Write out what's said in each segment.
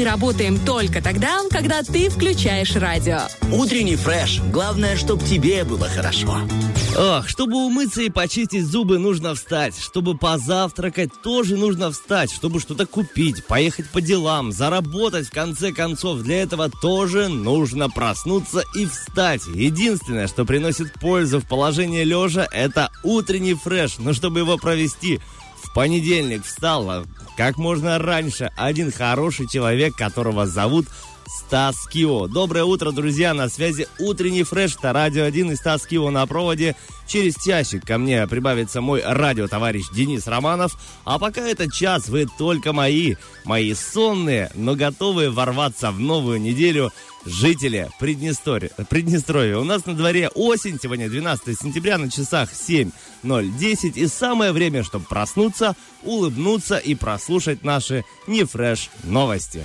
Мы работаем только тогда, когда ты включаешь радио. Утренний фреш. Главное, чтобы тебе было хорошо. Ох, чтобы умыться и почистить зубы, нужно встать. Чтобы позавтракать, тоже нужно встать. Чтобы что-то купить, поехать по делам, заработать, в конце концов. Для этого тоже нужно проснуться и встать. Единственное, что приносит пользу в положении лежа, это утренний фреш. Но чтобы его провести, понедельник встал как можно раньше. Один хороший человек, которого зовут Стас Кио. Доброе утро, друзья, на связи утренний фреш, это Радио 1 и Стас Кио на проводе. Через часик ко мне прибавится мой радиотоварищ Денис Романов. А пока этот час вы только мои, мои сонные, но готовые ворваться в новую неделю жители Приднестровья. Приднестровья. У нас на дворе осень, сегодня 12 сентября, на часах 7.010. И самое время, чтобы проснуться, улыбнуться и прослушать наши нефреш новости.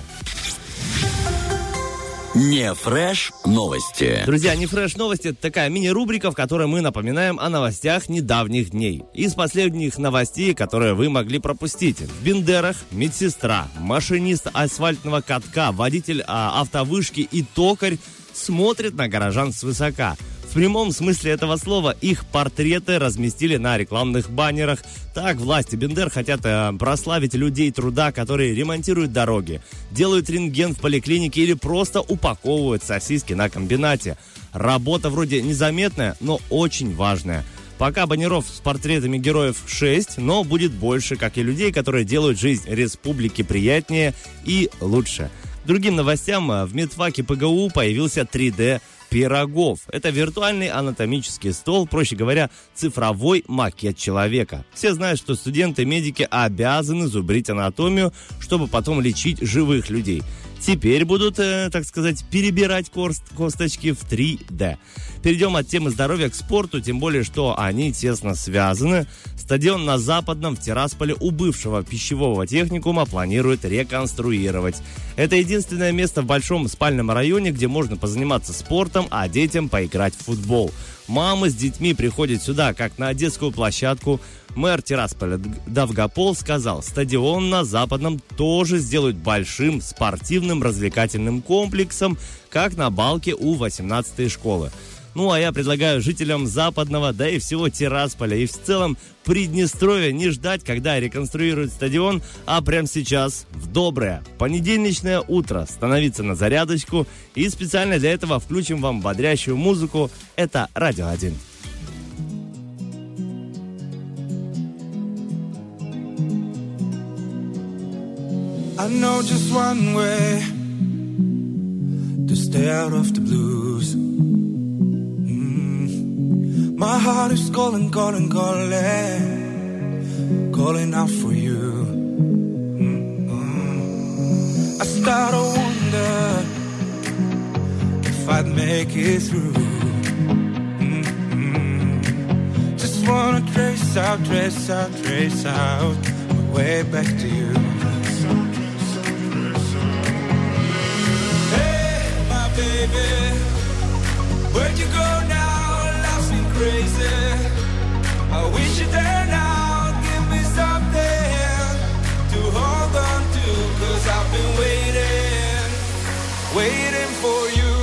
Не фреш новости. Друзья, не фреш новости это такая мини-рубрика, в которой мы напоминаем о новостях недавних дней. Из последних новостей, которые вы могли пропустить. В Бендерах медсестра, машинист асфальтного катка, водитель а, автовышки и токарь смотрят на горожан свысока прямом смысле этого слова их портреты разместили на рекламных баннерах. Так власти Бендер хотят э, прославить людей труда, которые ремонтируют дороги, делают рентген в поликлинике или просто упаковывают сосиски на комбинате. Работа вроде незаметная, но очень важная. Пока баннеров с портретами героев 6, но будет больше, как и людей, которые делают жизнь республики приятнее и лучше. Другим новостям э, в медфаке ПГУ появился 3D пирогов. Это виртуальный анатомический стол, проще говоря, цифровой макет человека. Все знают, что студенты-медики обязаны зубрить анатомию, чтобы потом лечить живых людей. Теперь будут, э, так сказать, перебирать кост косточки в 3D. Перейдем от темы здоровья к спорту, тем более, что они тесно связаны. Стадион на Западном в Тирасполе у бывшего пищевого техникума планируют реконструировать. Это единственное место в большом спальном районе, где можно позаниматься спортом, а детям поиграть в футбол. Мамы с детьми приходят сюда, как на детскую площадку. Мэр Тирасполя Давгопол сказал, стадион на Западном тоже сделают большим спортивным развлекательным комплексом, как на балке у 18-й школы. Ну, а я предлагаю жителям Западного, да и всего Тирасполя и в целом Приднестровья не ждать, когда реконструируют стадион, а прямо сейчас, в доброе, понедельничное утро, становиться на зарядочку и специально для этого включим вам бодрящую музыку. Это «Радио 1». I know just one way to stay out of the blues. My heart is calling, calling, calling, calling out for you. Mm-hmm. I start to wonder if I'd make it through. Mm-hmm. Just wanna trace out, trace out, trace out my way back to you. Hey, my baby, where'd you go now? Waiting, waiting for you.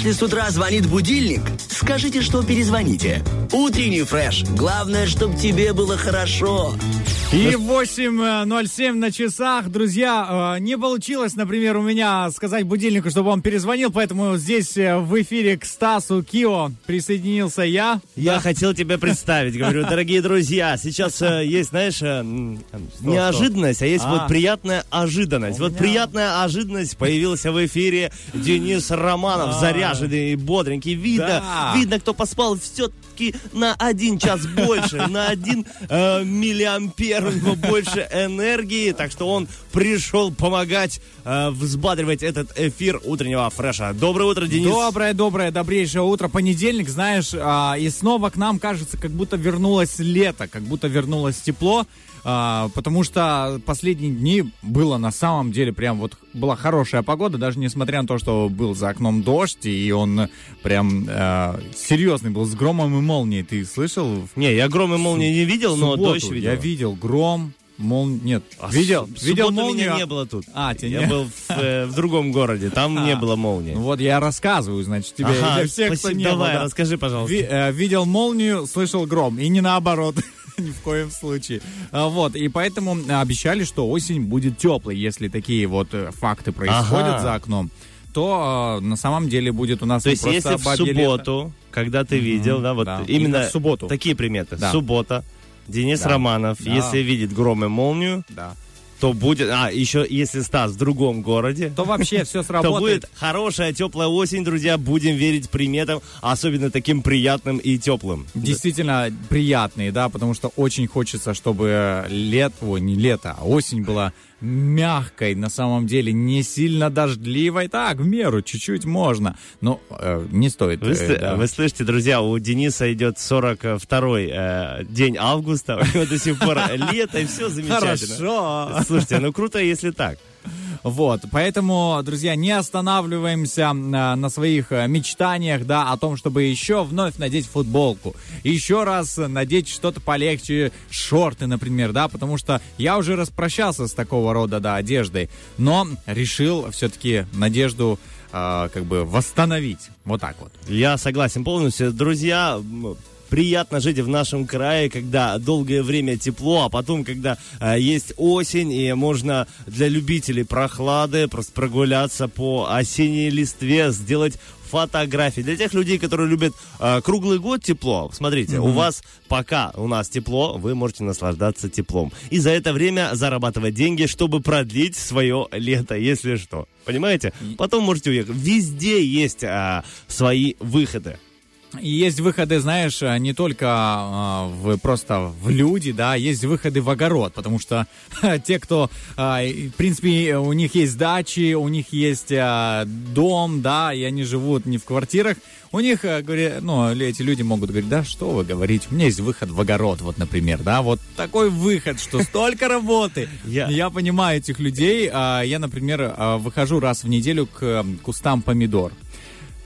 Если с утра звонит будильник, скажите, что перезвоните. Утренний фреш. Главное, чтобы тебе было хорошо. И 8.07 на часах. Друзья, э, не получилось, например, у меня сказать будильнику, чтобы он перезвонил, поэтому здесь э, в эфире к Стасу Кио присоединился я. Я да. хотел тебя представить. Говорю, дорогие друзья, сейчас э, есть, знаешь, неожиданность, а есть а. вот приятная ожиданность. Вот приятная ожиданность появился в эфире Денис Романов, а. заряженный, бодренький. Видно, видно, кто поспал все-таки на один час больше, на один э, миллиампер у него больше энергии, так что он пришел помогать э, взбадривать этот эфир утреннего фреша. Доброе утро, Денис. Доброе, доброе, добрейшее утро. Понедельник, знаешь, э, и снова к нам, кажется, как будто вернулось лето, как будто вернулось тепло. А, потому что последние дни было на самом деле прям вот была хорошая погода, даже несмотря на то, что был за окном дождь, и он прям э, серьезный был, с громом и молнией. Ты слышал? Не, я гром и молнии не видел, но дождь видел. Я видел гром, Мол... Нет, а видел, в видел молнию. меня не было тут. А, тебя Я был в, э, в другом городе, там а, не было молнии. Ну вот я рассказываю, значит, тебе ага, для всех, спасибо, кто не Давай, был, да. расскажи, пожалуйста. Ви, э, видел молнию, слышал гром, и не наоборот. Ни в коем случае. А, вот, и поэтому обещали, что осень будет теплой, если такие вот э, факты происходят ага. за окном то э, на самом деле будет у нас То есть если в субботу, лето. когда ты видел, mm-hmm, да, вот да. именно, именно в субботу. такие приметы, да. суббота, Денис да. Романов, да. если видит гром и молнию, да то будет... А, еще если Стас в другом городе... То вообще все сработает. То будет хорошая, теплая осень, друзья. Будем верить приметам, особенно таким приятным и теплым. Действительно приятные, да, потому что очень хочется, чтобы лет... Ой, не лето, а осень была мягкой, на самом деле, не сильно дождливой. Так, в меру, чуть-чуть можно. Но э, не стоит. Вы, э, да. вы слышите, друзья, у Дениса идет 42-й э, день августа, у него до сих пор лето, и все замечательно. Хорошо. Слушайте, ну круто, если так. Вот, поэтому, друзья, не останавливаемся на, на своих э, мечтаниях, да, о том, чтобы еще вновь надеть футболку, еще раз надеть что-то полегче, шорты, например, да, потому что я уже распрощался с такого рода, да, одеждой, но решил все-таки надежду э, как бы восстановить. Вот так вот. Я согласен полностью. Друзья, приятно жить в нашем крае, когда долгое время тепло, а потом, когда э, есть осень, и можно для любителей прохлады просто прогуляться по осенней листве, сделать фотографии. Для тех людей, которые любят э, круглый год тепло, смотрите, mm-hmm. у вас пока у нас тепло, вы можете наслаждаться теплом. И за это время зарабатывать деньги, чтобы продлить свое лето, если что. Понимаете? Потом можете уехать. Везде есть э, свои выходы. Есть выходы, знаешь, э, не только э, в, просто в люди, да, есть выходы в огород, потому что те, кто, э, в принципе, у них есть дачи, у них есть э, дом, да, и они живут не в квартирах, у них, э, говорят, ну, эти люди могут говорить, да, что вы говорите, у меня есть выход в огород, вот, например, да, вот такой выход, что столько работы. Я понимаю этих людей, а я, например, э, выхожу раз в неделю к кустам помидор.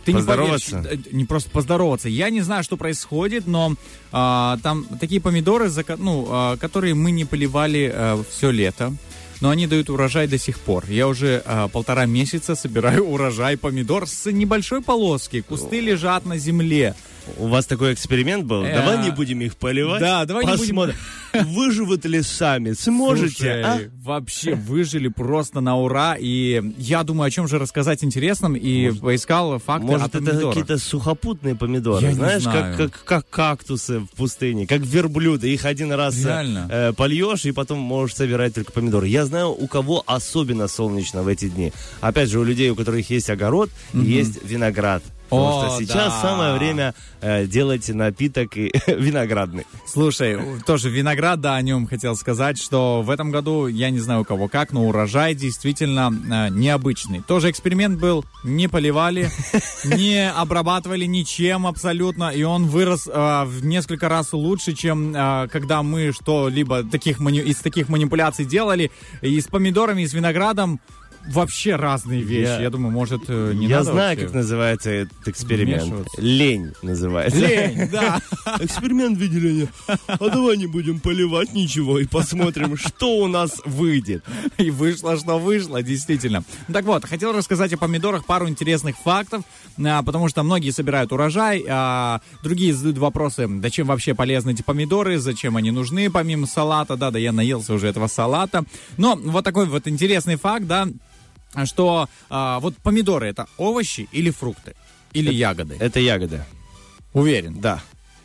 Ты поздороваться? Не, поверишь, не просто поздороваться. Я не знаю, что происходит, но а, там такие помидоры, ну, а, которые мы не поливали а, все лето но они дают урожай до сих пор. Я уже а, полтора месяца собираю урожай помидор с небольшой полоски. Кусты лежат на земле. У вас такой эксперимент был? Э, давай не будем их поливать. Да, давай Посмотрим. не будем. Выживут ли сами? Сможете? Слушай, а? Вообще выжили просто на ура. И я думаю, о чем же рассказать интересным. И может, поискал факты Может, это какие-то сухопутные помидоры. Я Знаешь, знаю. Как, как, как кактусы в пустыне, как верблюды. Их один раз э, польешь, и потом можешь собирать только помидоры. Я знаю, у кого особенно солнечно в эти дни. Опять же, у людей, у которых есть огород, угу. есть виноград. Потому О, что сейчас да. самое время э, делать напиток и виноградный. Слушай, тоже виноград, да, о нем хотел сказать, что в этом году, я не знаю у кого как, но урожай действительно э, необычный. Тоже эксперимент был, не поливали, не обрабатывали ничем абсолютно, и он вырос э, в несколько раз лучше, чем э, когда мы что-либо таких мани- из таких манипуляций делали. И с помидорами, и с виноградом вообще разные вещи. Я, Я- думаю, может, э, не Я надо знаю, вообще как называется этот эксперимент. Лень называется. Лень, да. Эксперимент видели. А давай не будем поливать ничего и посмотрим, что у нас выйдет. И вышло, что вышло, действительно. Так вот, хотел рассказать о помидорах пару интересных фактов, а, потому что многие собирают урожай, а другие задают вопросы, зачем вообще полезны эти помидоры, зачем они нужны помимо салата, да, да, я наелся уже этого салата. Но вот такой вот интересный факт, да, что а, вот помидоры это овощи или фрукты? Или ягоды? Это ягода. Уверен. Да.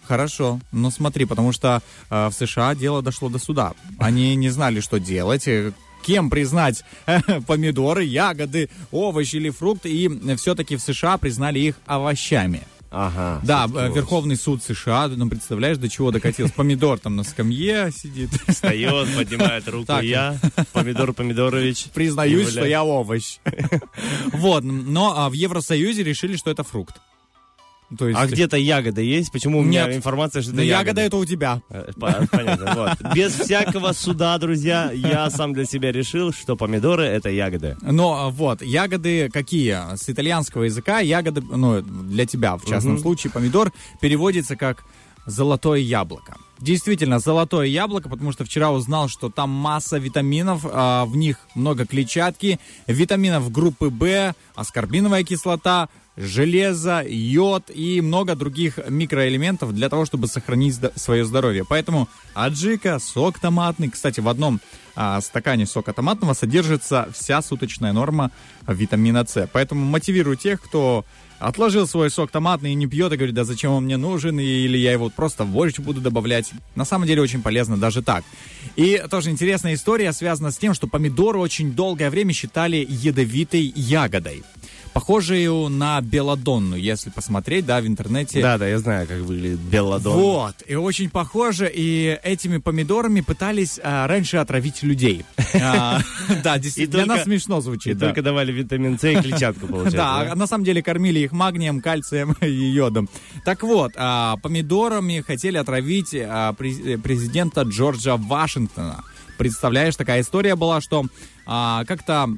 Хорошо, но смотри, потому что э, в США дело дошло до суда. Они не знали, что делать, э, кем признать э, помидоры, ягоды, овощи или фрукты, и все-таки в США признали их овощами. Ага. Да, э, Верховный суд США, ну представляешь, до чего докатился? Помидор там на скамье сидит. Встает, поднимает руку. Так. Я, Помидор Помидорович. Признаюсь, что я овощ. Вот, но а, в Евросоюзе решили, что это фрукт. То есть, А где-то ягода есть? Почему у меня Нет. информация, что это Ну, ягода ягода? это у тебя. Э, по- Понятно, вот. Без всякого суда, друзья, я сам для себя решил, что помидоры это ягоды. Но а, вот, ягоды какие? С итальянского языка ягоды, ну, для тебя, в частном случае, помидор переводится как золотое яблоко. Действительно, золотое яблоко, потому что вчера узнал, что там масса витаминов, а, в них много клетчатки, витаминов группы В, аскорбиновая кислота, железо, йод и много других микроэлементов для того, чтобы сохранить свое здоровье. Поэтому аджика, сок томатный. Кстати, в одном а, стакане сока томатного содержится вся суточная норма витамина С. Поэтому мотивирую тех, кто отложил свой сок томатный и не пьет, и говорит, да зачем он мне нужен, или я его просто в борщ буду добавлять. На самом деле очень полезно даже так. И тоже интересная история связана с тем, что помидоры очень долгое время считали ядовитой ягодой. Похожую на белладонну, если посмотреть, да, в интернете. Да, да, я знаю, как выглядит белладон. Вот, и очень похоже, и этими помидорами пытались а, раньше отравить людей. А, Да, действительно, для нас смешно звучит. только давали витамин С и клетчатку, получается. Да, на самом деле кормили их магнием, кальцием и йодом. Так вот, а, помидорами хотели отравить а, през- президента Джорджа Вашингтона. Представляешь, такая история была, что а, как-то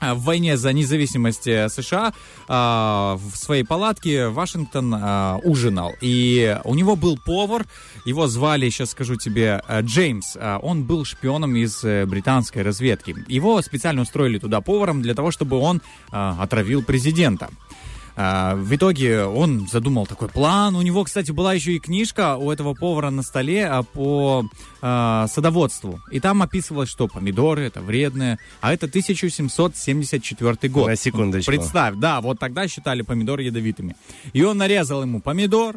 в войне за независимость э, США а, в своей палатке Вашингтон а, ужинал. И у него был повар, его звали, сейчас скажу тебе, э, Джеймс. А, Он был шпионом из э, британской разведки. Его специально устроили туда поваром для того, чтобы он а, отравил президента. А, В итоге он задумал такой план. У него, кстати, была еще и книжка у этого повара на столе а, по а, садоводству. И там описывалось, что помидоры это вредные. А это 1774 год. На секундочку. Представь, да, вот тогда считали помидоры ядовитыми. И он нарезал ему помидор,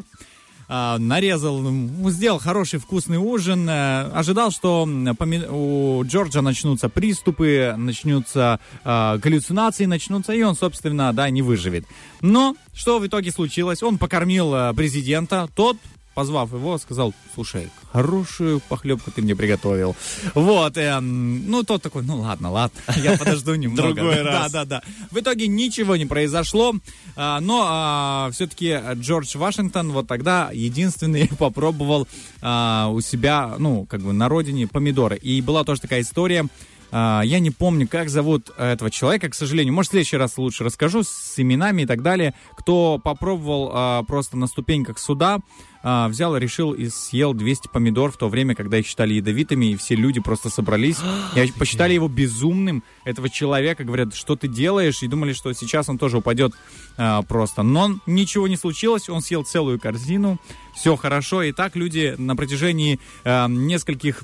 нарезал, м, сделал хороший вкусный ужин, э, ожидал, что у Джорджа начнутся приступы, начнутся а, галлюцинации, начнутся, и он, собственно, да, не выживет. Но что в итоге случилось? Он покормил э, президента, тот позвав его, сказал, слушай, хорошую похлебку ты мне приготовил. Вот, эм, ну, тот такой, ну, ладно, ладно, я подожду немного. Другой Да, раз. да, да. В итоге ничего не произошло, а, но все-таки Джордж Вашингтон вот тогда единственный попробовал а, у себя, ну, как бы на родине помидоры. И была тоже такая история, а, я не помню, как зовут этого человека, к сожалению. Может, в следующий раз лучше расскажу с именами и так далее. Кто попробовал а, просто на ступеньках суда, а, взял решил и съел 200 помидор в то время, когда их считали ядовитыми, и все люди просто собрались и посчитали его безумным, этого человека. Говорят, что ты делаешь? И думали, что сейчас он тоже упадет а, просто. Но ничего не случилось, он съел целую корзину, все хорошо. И так люди на протяжении а, нескольких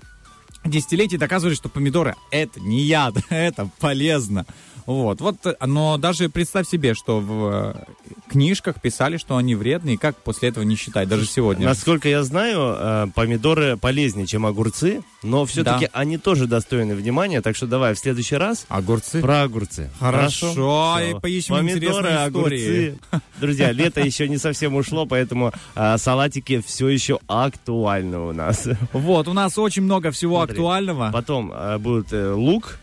десятилетий доказывали, что помидоры это не яд, это полезно. Вот, вот, э, но даже представь себе, что в э, книжках писали, что они вредные, и как после этого не считать, даже сегодня. Насколько я знаю, э, помидоры полезнее, чем огурцы, но все-таки Да. они тоже достойны внимания, так что давай в следующий раз Огурцы? про огурцы. Хорошо, Всё. и поищем Помидоры, интересные огурцы. Друзья, лето еще не совсем ушло, поэтому салатики все еще актуальны у нас. Вот, у нас очень много всего Смотри. актуального. Потом будет э, лук,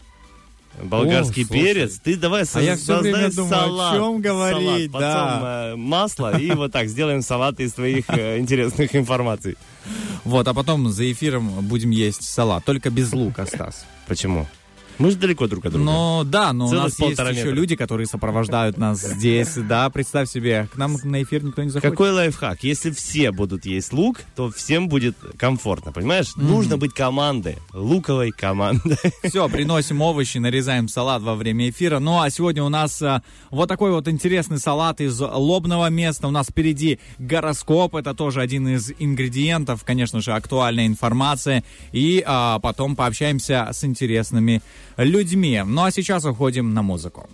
болгарский О, слушай. перец. Ты давай А я создай время думаю, о салат. чем говорить, Салат, да. Потом э, масло и вот так сделаем салат из твоих э, интересных информаций. Вот, а потом за эфиром будем есть салат, только без лука, Стас. Почему? Мы же далеко друг от друга. Ну да, но у Целых нас есть полтора еще метра. люди, которые сопровождают нас здесь. Да, представь себе, к нам на эфир никто не заходит. Какой лайфхак? Если все будут есть лук, то всем будет комфортно, понимаешь? Нужно быть командой, луковой командой. Все, приносим овощи, нарезаем салат во время эфира. Ну а сегодня у нас а, вот такой вот интересный салат из лобного места. У нас впереди гороскоп, это тоже один из ингредиентов, конечно же, актуальная информация. И а, потом пообщаемся с интересными людьми. Ну а сейчас уходим на музыку.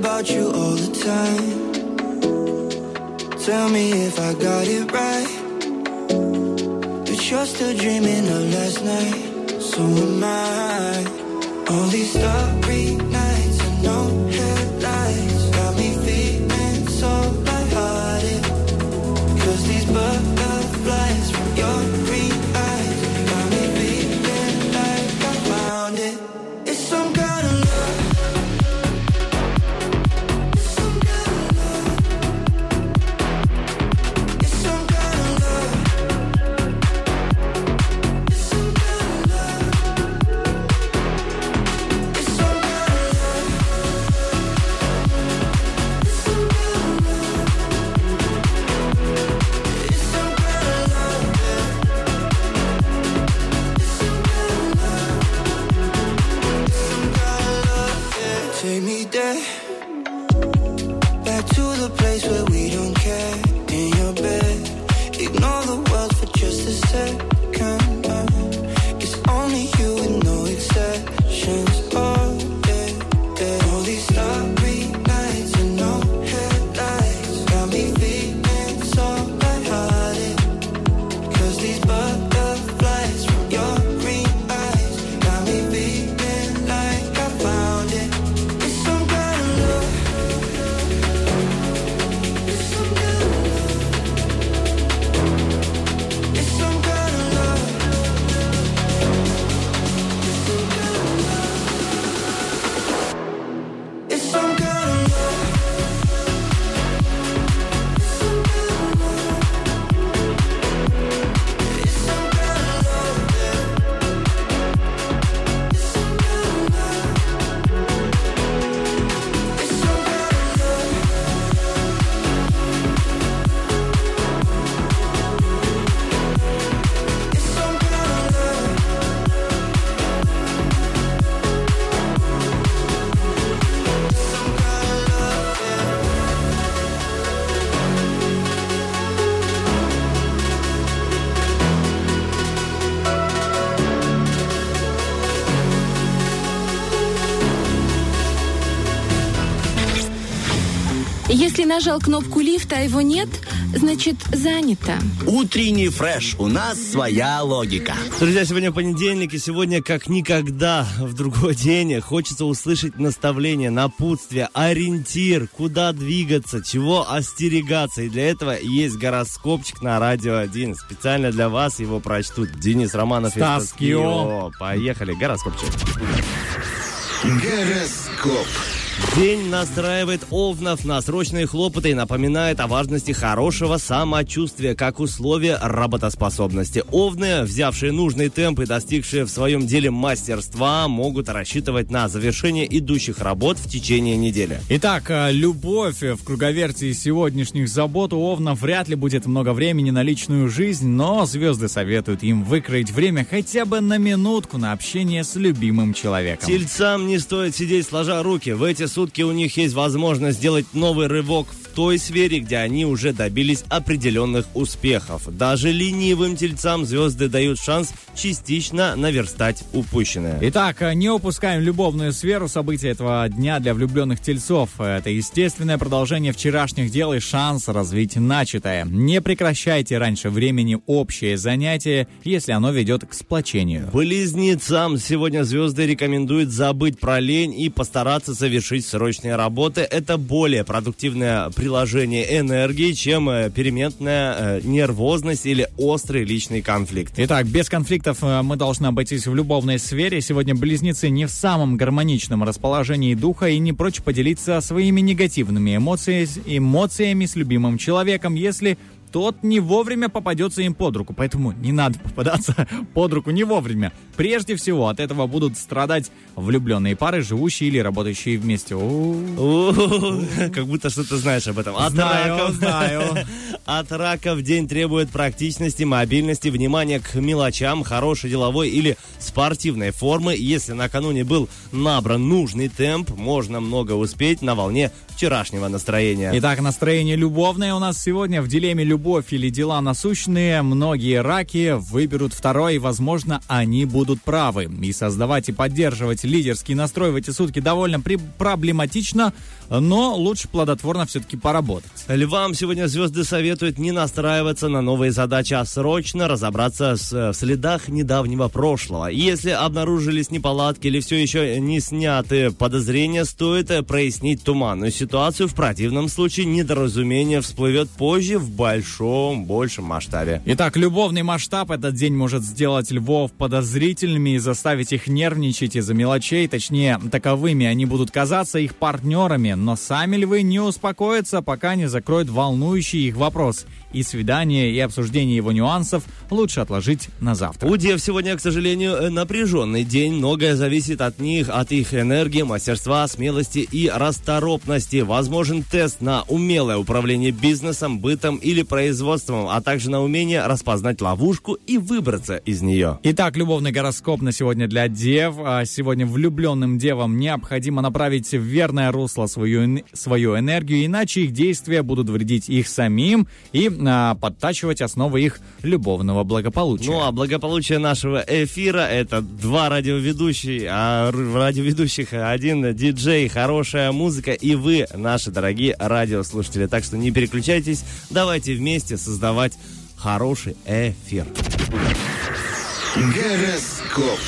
about you all the time. Tell me if I got it right. But you're still dreaming of last night. So am I. All these starry нажал кнопку лифта, а его нет, значит занято. Утренний фреш. У нас своя логика. Друзья, сегодня понедельник, и сегодня, как никогда в другой день, хочется услышать наставление, напутствие, ориентир, куда двигаться, чего остерегаться. И для этого есть гороскопчик на Радио 1. Специально для вас его прочтут Денис Романов и Стас Стас Кио. Кио. Поехали, гороскопчик. Гороскоп. День настраивает овнов на срочные хлопоты и напоминает о важности хорошего самочувствия как условия работоспособности. Овны, взявшие нужный темп и достигшие в своем деле мастерства, могут рассчитывать на завершение идущих работ в течение недели. Итак, э, любовь в круговерти сегодняшних забот у Овнов вряд ли будет много времени на личную жизнь, но звезды советуют им выкроить время хотя бы на минутку на общение с любимым человеком. Тельцам не стоит сидеть сложа руки. В эти сутки у них есть возможность сделать новый рывок в той сфере, где они уже добились определенных успехов. Даже ленивым тельцам звезды дают шанс частично наверстать упущенное. Итак, э, не упускаем любовную сферу событий этого дня для влюбленных тельцов. Это естественное продолжение вчерашних дел и шанс развить начатое. Не прекращайте раньше времени общее занятие, если оно ведет к сплочению. Близнецам сегодня звезды рекомендуют забыть про лень и постараться совершить завершить срочные работы. Это более продуктивное приложение энергии, чем э, переменная э, нервозность или острый личный конфликт. Итак, без конфликтов э, мы должны обойтись в любовной сфере. Сегодня близнецы не в самом гармоничном расположении духа и не прочь поделиться своими негативными эмоциями, эмоциями с любимым человеком, если тот не вовремя попадется им под руку. Поэтому не надо попадаться под руку не вовремя. Прежде всего, от этого будут страдать влюбленные пары, живущие или работающие вместе. Как будто что-то знаешь об этом. От Знаю, раков. знаю. От рака в день требует практичности, мобильности, внимания к мелочам, хорошей деловой или спортивной формы. Если накануне был набран нужный темп, можно много успеть на волне вчерашнего настроения. Итак, настроение любовное у нас сегодня в дилемме «Любовь или дела насущные». Многие раки выберут второй, и, возможно, они будут правы. И создавать и поддерживать лидерский настрой в эти сутки довольно проблематично, но лучше плодотворно все-таки поработать. Львам сегодня звезды советуют не настраиваться на новые задачи, а срочно разобраться с, в следах недавнего прошлого. Если обнаружились неполадки или все еще не сняты подозрения, стоит э, прояснить туманную ситуацию. В противном случае недоразумение всплывет позже в большом, большем масштабе. Итак, любовный масштаб этот день может сделать львов подозрительными и заставить их нервничать из-за мелочей. Точнее, таковыми они будут казаться их партнерами. Но сами львы не успокоятся, пока не закроют волнующий их вопрос. И свидание, и обсуждение его нюансов лучше отложить на завтра. У дев сегодня, к сожалению, э, напряженный день. Многое зависит от них, от их энергии, мастерства, смелости и расторопности. Возможен тест на умелое управление бизнесом, бытом или производством, а также на умение распознать ловушку и выбраться из нее. Итак, любовный гороскоп на сегодня для дев. А Сегодня влюбленным девам необходимо направить в верное русло свою, свою энергию, иначе их действия будут вредить их самим и а, подтачивать основы их любовного благополучия. Ну а благополучие нашего эфира это два радиоведущих, а радиоведущих один диджей, хорошая музыка и вы, наши дорогие радиослушатели. Так что не переключайтесь, давайте вместе создавать хороший эфир. Гороскоп.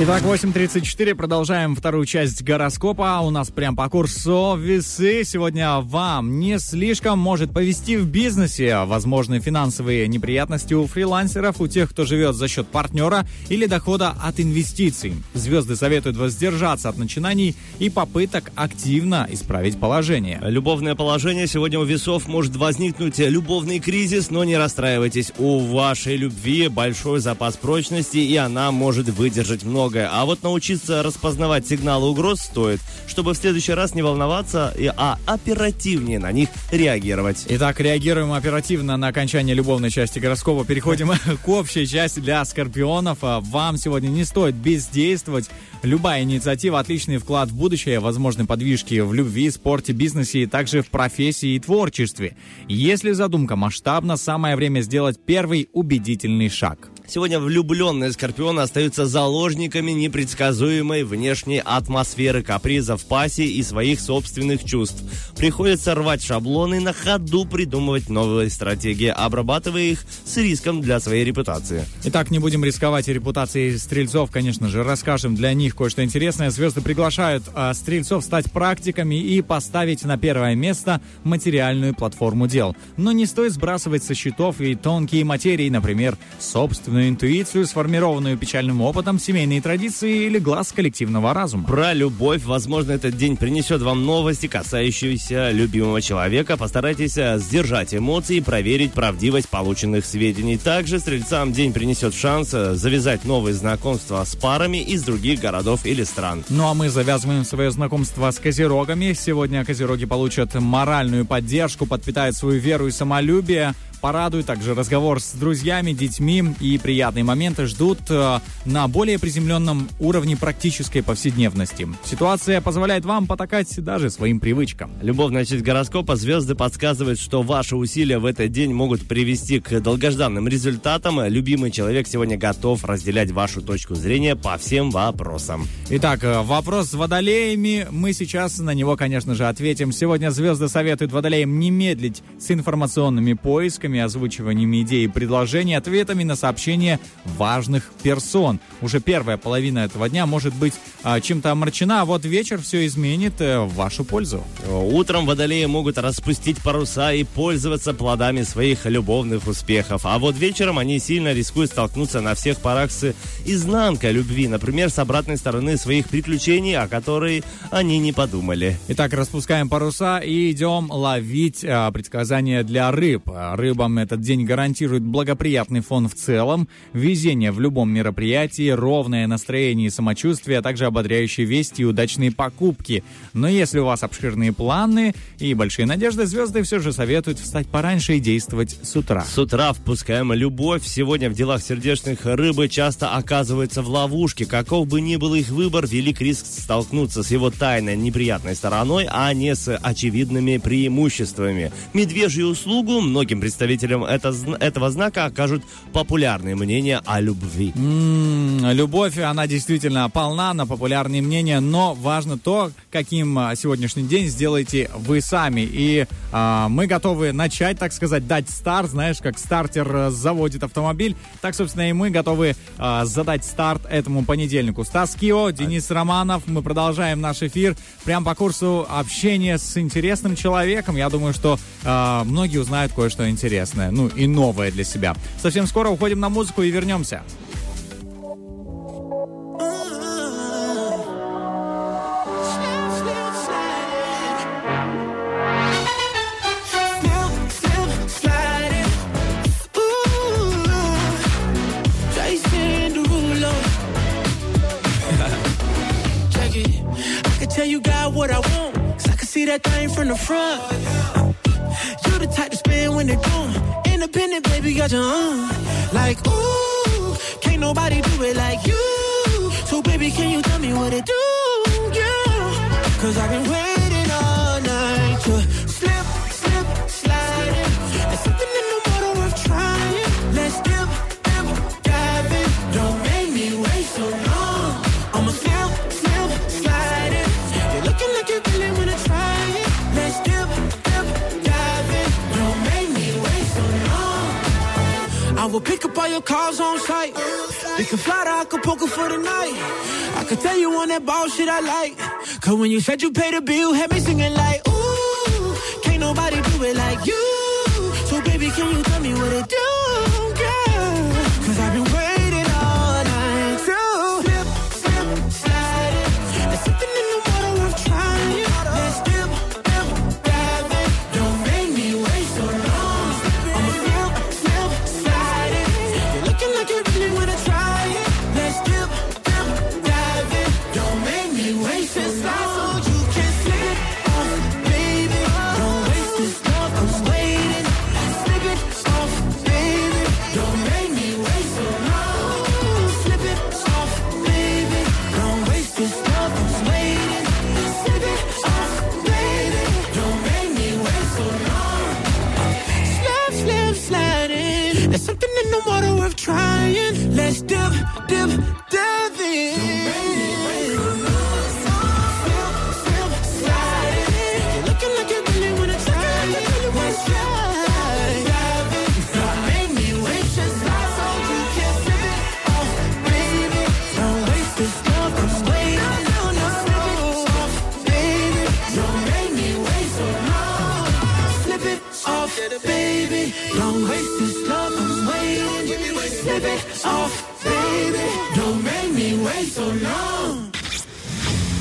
Итак, 8.34, продолжаем вторую часть гороскопа. У нас прям по курсу весы. Сегодня вам не слишком может повести в бизнесе. Возможны финансовые неприятности у фрилансеров, у тех, кто живет за счет партнера или дохода от инвестиций. Звезды советуют воздержаться от начинаний и попыток активно исправить положение. Любовное положение сегодня у весов может возникнуть любовный кризис, но не расстраивайтесь. У вашей любви большой запас прочности, и она может выдержать многое. А вот научиться распознавать сигналы угроз стоит, чтобы в следующий раз не волноваться, а оперативнее на них реагировать. Итак, реагируем оперативно на окончание любовной части гороскопа. Переходим к общей части для скорпионов. А Вам сегодня не стоит бездействовать. Любая инициатива – отличный вклад в будущее, возможны подвижки в любви, спорте, бизнесе, и также в профессии и творчестве. Если задумка масштабна, самое время сделать первый убедительный шаг. Сегодня влюбленные скорпионы остаются заложниками непредсказуемой внешней атмосферы капризов пассии и своих собственных чувств. Приходится рвать шаблоны, на ходу придумывать новые стратегии, обрабатывая их с риском для своей репутации. Итак, не будем рисковать репутацией стрельцов, конечно же, расскажем для них кое-что интересное. Звезды приглашают а, стрельцов стать практиками и поставить на первое место материальную платформу дел. Но не стоит сбрасывать со счетов и тонкие материи, например, собственную интуицию, сформированную печальным опытом, семейные традиции или глаз коллективного разума. Про любовь. Возможно, этот день принесет вам новости, касающиеся любимого человека. Постарайтесь э, сдержать эмоции и проверить правдивость полученных сведений. Также стрельцам день принесет шанс э, завязать новые знакомства с парами из других городов или стран. Ну а мы завязываем свое знакомство с козерогами. Сегодня козероги получат моральную поддержку, подпитают свою веру и самолюбие. Порадует также разговор с друзьями, детьми и приятные моменты ждут э, на более приземленном уровне практической повседневности. Ситуация позволяет вам потакать даже своим привычкам. Любовная часть гороскопа звезды подсказывают, что ваши усилия в этот день могут привести к долгожданным результатам. Любимый человек сегодня готов разделять вашу точку зрения по всем вопросам. Итак, э, вопрос с водолеями. Мы сейчас на него, конечно же, ответим. Сегодня звезды советуют водолеям не медлить с информационными поисками, заметками, озвучиваниями идей и предложений, ответами на сообщения важных персон. Уже первая половина этого дня может быть а, чем-то омрачена, а вот вечер все изменит э, в вашу пользу. Утром водолеи могут распустить паруса и пользоваться плодами своих любовных успехов. А вот вечером они сильно рискуют столкнуться на всех парах с изнанкой любви. Например, с обратной стороны своих приключений, о которой они не подумали. Итак, распускаем паруса и идем ловить а, предсказания для рыб. А, Рыбам этот день гарантирует благоприятный фон в целом, везение в любом мероприятии, ровное настроение и самочувствие, а также ободряющие вести и удачные покупки. Но если у вас обширные планы и большие надежды, звезды все же советуют встать пораньше и действовать с утра. С утра впускаем любовь. Сегодня в делах сердечных рыбы часто оказываются в ловушке. Каков бы ни был их выбор, велик риск столкнуться с его тайной неприятной стороной, а не с очевидными преимуществами. Медвежью услугу многим представителям это, зн- этого знака окажут популярные мнения о любви. М, Любовь, она действительно полна на популярные мнения, но важно то, каким а, сегодняшний день сделаете вы сами. И а, мы готовы начать, так сказать, дать старт, знаешь, как стартер э, заводит автомобиль, так, собственно, и мы готовы а, задать старт этому понедельнику. Стас Кио, Денис Романов, мы продолжаем наш эфир прям по курсу общения с интересным человеком. Я думаю, что а, многие узнают кое-что интересное, ну и новое для себя. Совсем скоро уходим на музыку и вернемся. Tell you got what I want. Cause I can see that thing from the front. When they're. Independent, baby, got your own. Like, ooh, can't nobody do it like you. So, baby, can you tell me what it do? Yeah. Cause I've been waiting will pick up all your calls on site. We can fly to Acapulco for the night. I could tell you on that ball shit I like. Cause when you said you paid the bill, had me singing like, ooh, can't nobody do it like you. So baby, can you tell me what it do, Let's dip, dip,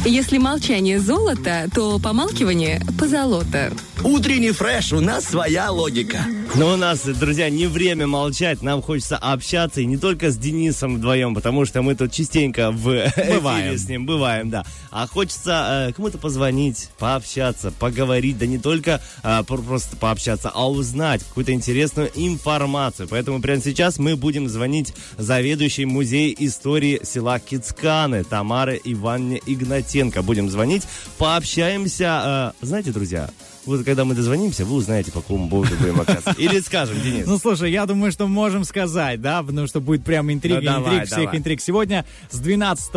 Если молчание золото, то помалкивание позолота. Утренний фреш, у нас своя логика. Но у нас, друзья, не время молчать. Нам хочется общаться и не только с Денисом вдвоем, потому что мы тут частенько в Бываем. с ним бываем, да. А хочется э, кому-то позвонить, пообщаться, поговорить, да не только э, про- просто пообщаться, а узнать какую-то интересную информацию. Поэтому прямо сейчас мы будем звонить заведующей музей истории села Кицканы Тамары Ивановне Игнатенко. Будем звонить, пообщаемся. э, знаете, друзья, Вот когда мы дозвонимся, вы узнаете, по какому поводу будем оказываться. Или скажем, Денис. Ну, слушай, я думаю, что можем сказать, да, потому что будет прям интрига, Ну, давай, интриг, всех давай. интриг. Сегодня с 12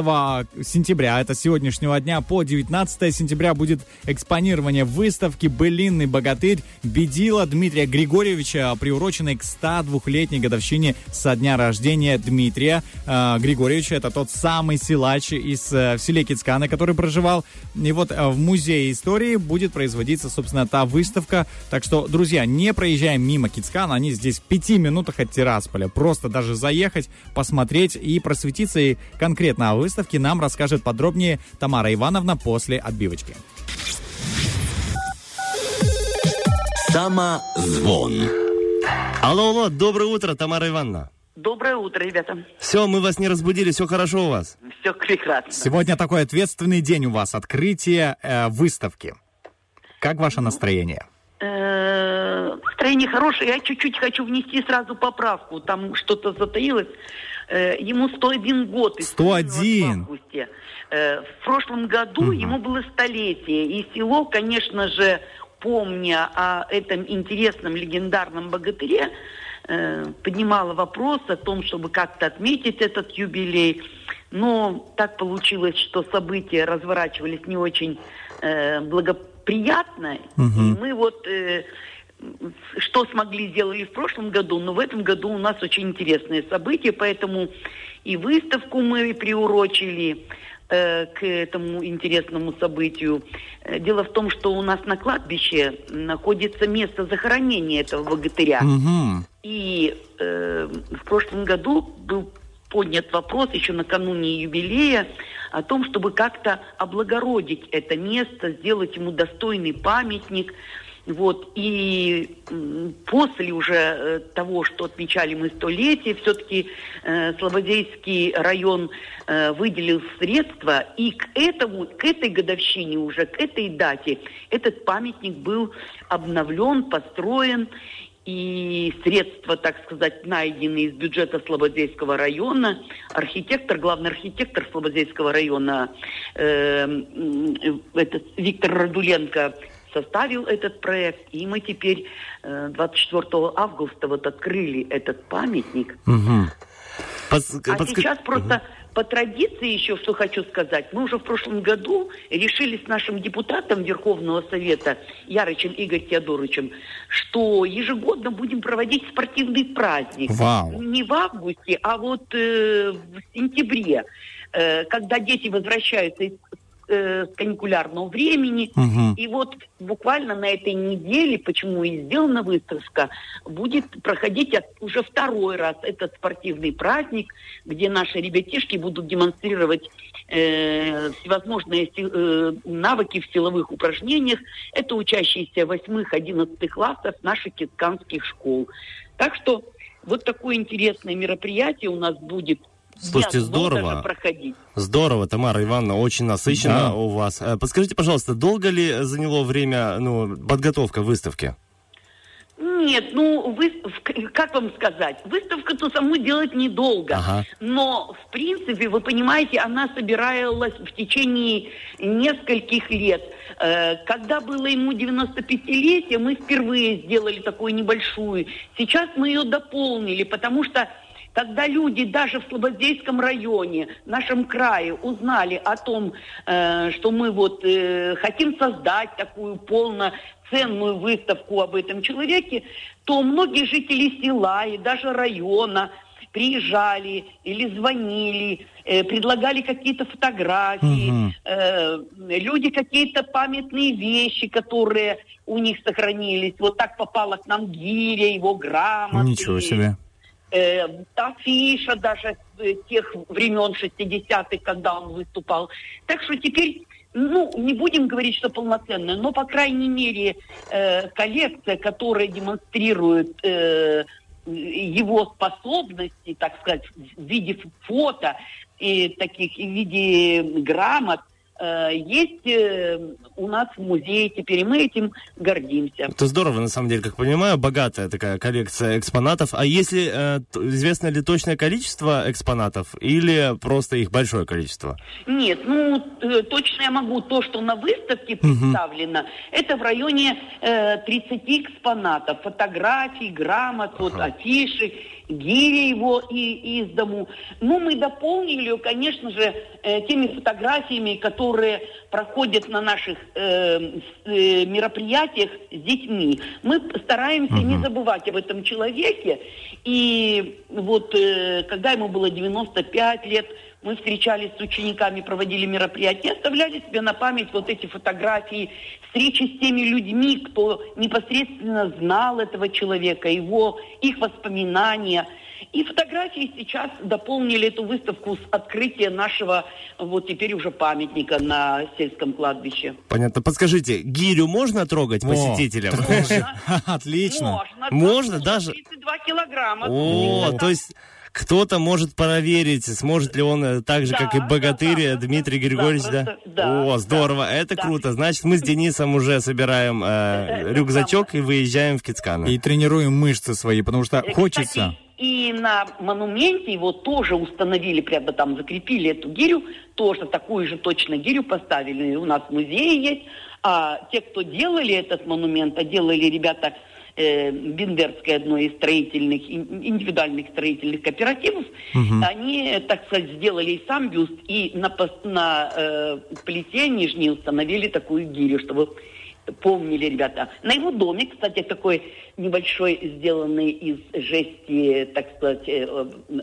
сентября, это сегодняшнего дня, по 19 сентября будет экспонирование выставки «Былинный богатырь» Бедила Дмитрия Григорьевича, приуроченной к 102-летней годовщине со дня рождения Дмитрия э, Григорьевича. Это тот самый силач из э, в селе Кицкана, который проживал. И вот э, в музее истории будет производиться, собственно, та выставка. Так что, друзья, не проезжаем мимо Кицкана, они здесь в пяти минутах от Тирасполя. Просто даже заехать, посмотреть и просветиться. И конкретно о выставке нам расскажет подробнее Тамара Ивановна после отбивочки. Самозвон. Алло, алло, доброе утро, Тамара Ивановна. Доброе утро, ребята. Все, мы вас не разбудили, все хорошо у вас. Все прекрасно. Сегодня такой ответственный день у вас, открытие э, выставки. Как ваше настроение? Э, Настроение хорошее. Я чуть-чуть хочу внести сразу поправку. Там что-то затаилось. Э, Ему 101 год. исполнилось 101? В августе. Э, В прошлом году ему было столетие. И село, конечно же, помня о этом интересном легендарном богатыре, поднимало вопрос о том, чтобы как-то отметить этот юбилей. Но так получилось, что события разворачивались не очень э, благоприятно. И мы вот э, что смогли сделали в прошлом году, но в этом году у нас очень интересные события, поэтому и выставку мы приурочили э, к этому интересному событию. Э, Дело в том, что у нас на кладбище находится место захоронения этого богатыря. Мгм. И э, в прошлом году был поднят вопрос еще накануне юбилея о том, чтобы как-то облагородить это место, сделать ему достойный памятник. Вот. И после уже э, того, что отмечали мы столетие, все-таки э, Слободейский район э, выделил средства, и к этому, к этой годовщине уже, к этой дате, этот памятник был обновлен, построен, и средства, так сказать, найдены из бюджета Слободейского района. Архитектор, главный архитектор Слободейского района, э, этот Виктор Радуленко, составил этот проект. И мы теперь э, 24 августа вот открыли этот памятник. Пос- А подска- сейчас просто по традиции еще, что хочу сказать, мы уже в прошлом году решили с нашим депутатом Верховного Совета Ярычем Игорь Теодоровичем, что ежегодно будем проводить спортивный праздник. Вау. Не в августе, а вот э, в сентябре, э, когда дети возвращаются из э, с каникулярного времени. Мгм. И вот буквально на этой неделе, почему и сделана выставка, будет проходить от- уже второй раз этот спортивный праздник, где наши ребятишки будут демонстрировать э, всевозможные э, навыки в силовых упражнениях. Это учащиеся 8-11 классов наших китканских школ. Так что вот такое интересное мероприятие у нас будет. Слушайте, до здорово. Здорово, Тамара Ивановна, очень насыщенно Да. у вас. Э, Подскажите, пожалуйста, долго ли заняло время, ну, подготовка выставки? Нет, ну, вы, как вам сказать, выставку-то саму делать недолго. Ага. Но, в принципе, вы понимаете, она собиралась в течение нескольких лет. Э, Когда было ему 95-летие, мы впервые сделали такую небольшую. Сейчас мы ее дополнили, потому что когда люди даже в Слободейском районе, в нашем крае узнали о том, э, что мы вот э, хотим создать такую полноценную выставку об этом человеке, то многие жители села и даже района приезжали или звонили, э, предлагали какие-то фотографии, Мгм. э, люди какие-то памятные вещи, которые у них сохранились. Вот так попала к нам гиря, его грамоты Ничего себе. Э, афиша даже э, тех времен 60-х, когда он выступал. Так что теперь, ну, не будем говорить, что полноценная, но, по крайней мере, э, коллекция, которая демонстрирует э, его способности, так сказать, в виде фото и таких, и в виде грамот, есть э, у нас музей теперь, и мы этим гордимся. Это здорово, на самом деле, как понимаю, богатая такая коллекция экспонатов. А если э, известно ли точное количество экспонатов или просто их большое количество? Нет, ну э, точно я могу то, что на выставке представлено, это в районе э, 30 экспонатов, фотографий, грамот, вот афиши, гири его и, из дому. Ну, мы дополнили, конечно же, э, теми фотографиями, которые проходят на наших э, э, мероприятиях с детьми. Мы стараемся не забывать об этом человеке. И вот э, когда ему было 95 лет, мы встречались с учениками, проводили мероприятия, оставляли себе на память вот эти фотографии, встречи с теми людьми, кто непосредственно знал этого человека, его, их воспоминания. И фотографии сейчас дополнили эту выставку с открытия нашего вот теперь уже памятника на сельском кладбище. Понятно. Подскажите, гирю можно трогать О, посетителям? Отлично. Можно. Можно даже? 32 килограмма. О, то есть кто-то может проверить, сможет ли он э, так же, Да, как и да, богатырь да, Дмитрий да, Григорьевич, да? просто, да, О, да, здорово, это да. круто. Значит, мы с Денисом уже собираем э, Это рюкзачок и выезжаем в Кицкана. И тренируем мышцы свои, потому что Э, хочется. Кстати, и на монументе его тоже установили, прямо там закрепили эту гирю, тоже такую же точно гирю поставили. У нас в музее есть. А те, кто делали этот монумент, а делали ребята э, Бендерской, одной из строительных, ин- индивидуальных строительных кооперативов, они, так сказать, сделали сам бюст, и на, на э, плите нижней установили такую гирю, чтобы помнили ребята. На его доме, кстати, такой небольшой, сделанный из жести, так сказать, э,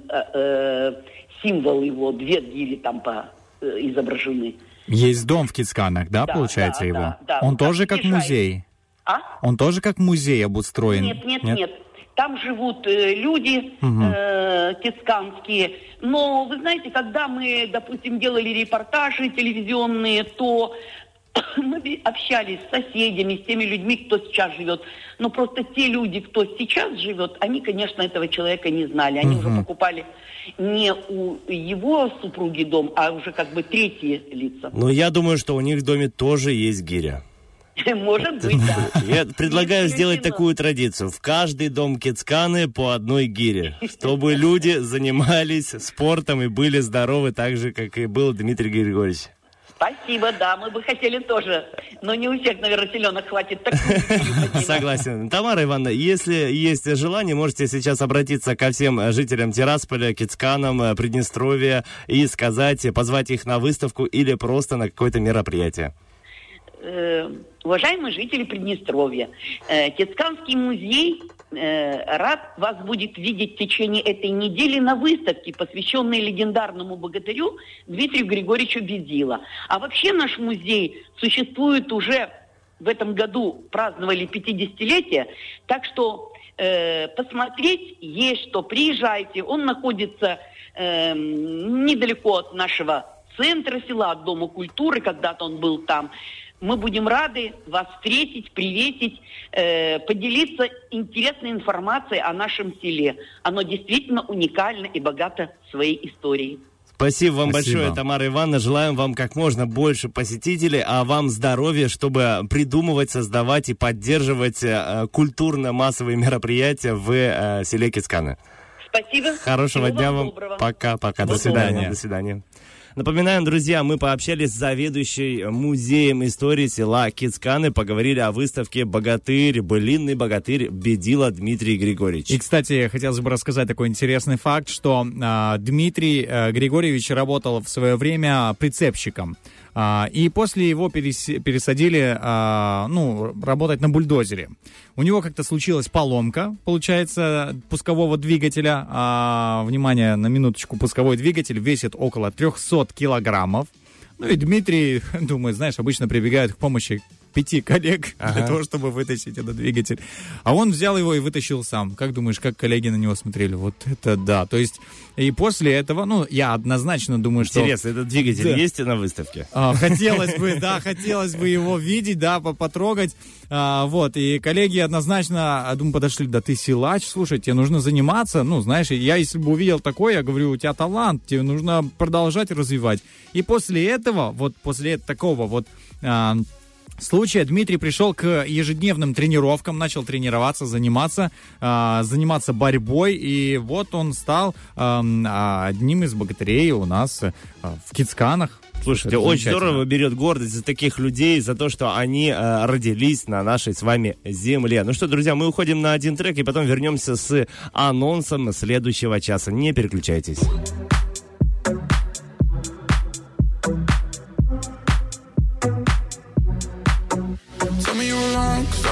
э, э, символ его, две гири там по, э, изображены. Есть дом в Кицканах, да, Да, получается да, его? да, да. Он Вот тоже как приезжает. музей. А? Он тоже как музей обустроен. Нет, нет, нет. Там живут э, люди э, кисканские. Но вы знаете, когда мы, допустим, делали репортажи телевизионные, то мы общались с соседями, с теми людьми, кто сейчас живет. Но просто те люди, кто сейчас живет, они, конечно, этого человека не знали. Они уже покупали не у его супруги дом, а уже как бы третьи лица. Но я думаю, что у них в доме тоже есть гиря. Может быть, да. Я предлагаю сделать такую традицию. В каждый дом Кицканы по одной гире, чтобы люди занимались спортом и были здоровы так же, как и был Дмитрий Григорьевич. Спасибо, да, мы бы хотели тоже. Но не у всех, наверное, селенок хватит поднимать. Согласен. Тамара Ивановна, если есть желание, можете сейчас обратиться ко всем жителям Тирасполя, Кицканам, Приднестровья и сказать, позвать их на выставку или просто на какое-то мероприятие. Э, уважаемые жители Приднестровья, э, Кецканский музей э, рад вас будет видеть в течение этой недели на выставке, посвященной легендарному богатырю Дмитрию Григорьевичу Бедила. А вообще наш музей существует уже в этом году, праздновали 50-летие, так что э, посмотреть есть что. Приезжайте, он находится эм, недалеко от нашего центра села, от Дома культуры, когда-то он был там. Мы будем рады вас встретить, приветить, э, поделиться интересной информацией о нашем селе. Оно действительно уникально и богато своей историей. Спасибо вам Спасибо. большое, Тамара Ивановна. Желаем вам как можно больше посетителей, а вам здоровья, чтобы придумывать, создавать и поддерживать э, культурно-массовые мероприятия в э, селе Кицканы. Спасибо. Хорошего Всего дня вам вам. доброго. Пока, пока. До До свидания. свидания. До свидания. Напоминаем, друзья, мы пообщались с заведующей музеем истории села Кицканы, поговорили о выставке «Богатырь», былинный богатырь Бедила Дмитрий Григорьевич. И, кстати, хотелось бы рассказать такой интересный факт, что а, Дмитрий а, Григорьевич работал в свое время прицепщиком. А, и после его перес- пересадили, а, ну, работать на бульдозере. У него как-то случилась поломка, получается, пускового двигателя. А, внимание, на минуточку, пусковой двигатель весит около 300 килограммов. Ну и Дмитрий, думаю, знаешь, обычно прибегают к помощи пяти коллег для того, чтобы вытащить этот двигатель. А он взял его и вытащил сам. Как думаешь, как коллеги на него смотрели? Вот это да. То есть, и после этого, ну, я однозначно думаю, что... Интересно, этот двигатель Да. есть на выставке? А, Хотелось бы, да, хотелось бы его видеть, да, по- потрогать. А, вот, и коллеги однозначно, а, думаю, подошли, да ты силач, слушай, тебе нужно заниматься. Ну, знаешь, я если бы увидел такое, я говорю, у тебя талант, тебе нужно продолжать развивать. И после этого, вот после такого вот а, случая Дмитрий пришел к ежедневным тренировкам, начал тренироваться, заниматься, а, заниматься борьбой, и вот он стал а, одним из богатырей у нас а, в Кицканах. Слушайте, Это очень здорово берет гордость за таких людей, за то, что они э, родились на нашей с вами земле. Ну что, друзья, мы уходим на один трек и потом вернемся с анонсом следующего часа. Не переключайтесь.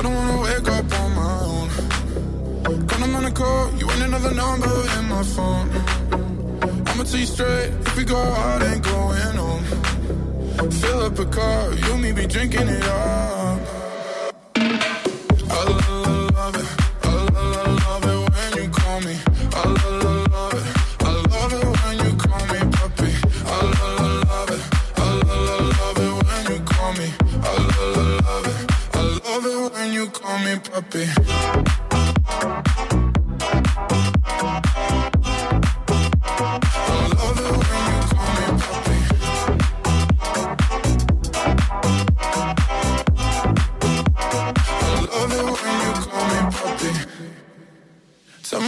Don't wanna wake up on my own. On the call, you ain't another number in my phone. I'ma tell you straight, if we go out, ain't going home. Fill up a car, you and me be drinking it up. I love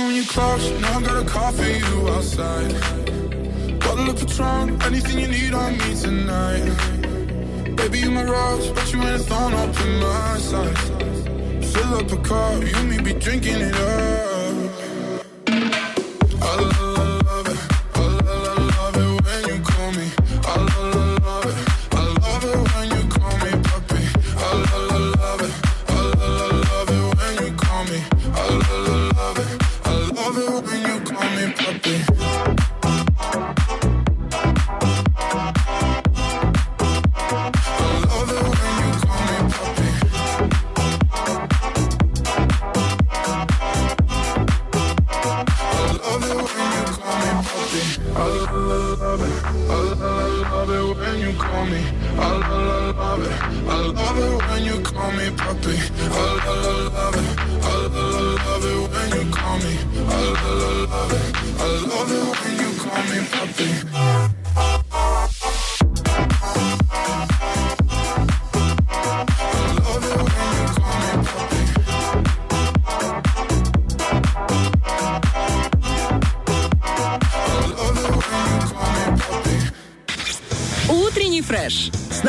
when you close, I got a call for you outside. Bottle of Patron, anything you need on me tonight. Baby, you my rose, but you ain't a thorn up in my side. Fill up a car, you me be drinking it up.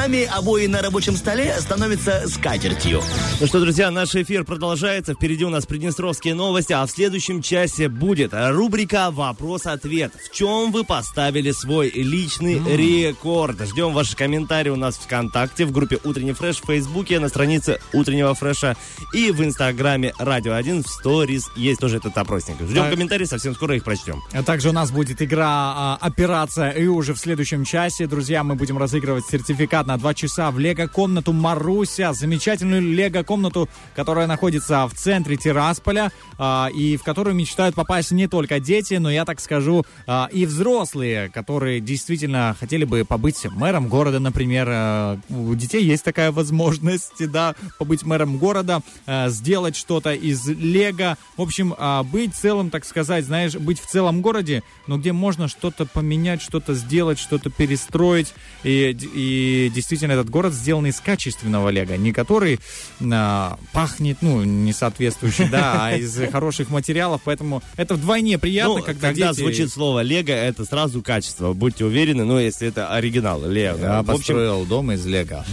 Нами обои на рабочем столе становятся скатертью. Ну что, друзья, наш эфир продолжается. Впереди у нас приднестровские новости, а в следующем часе будет рубрика «Вопрос-ответ». В чем вы поставили свой личный рекорд? Ждем ваши комментарии у нас в ВКонтакте, в группе «Утренний фреш», в Фейсбуке, на странице «Утреннего фреша» и в Инстаграме «Радио 1» в сторис есть тоже этот опросник. Ждем Так. комментарии, совсем скоро их прочтем. А также у нас будет игра а, «Операция», и уже в следующем часе, друзья, мы будем разыгрывать сертификат на 2 часа в лего-комнату «Маруся», замечательную лего-комнату, которая находится в центре Тирасполя, а, и в которую мечтают попасть не только дети, но, я так скажу, а, и взрослые, которые действительно хотели бы побыть мэром города, например. А, У детей есть такая возможность, да, побыть мэром города, сделать что-то из лего. В общем, быть целым, так сказать, знаешь, быть в целом городе, но где можно что-то поменять, что-то сделать, что-то перестроить. И, и действительно, этот город сделан из качественного лего, не который а, пахнет, ну, не соответствующий, да, а из хороших материалов. Поэтому это вдвойне приятно, Ну, когда, когда дети... звучит слово «Лего», это сразу качество. Будьте уверены, ну, если это оригинал, Лего. Я В общем, построил дом из лего.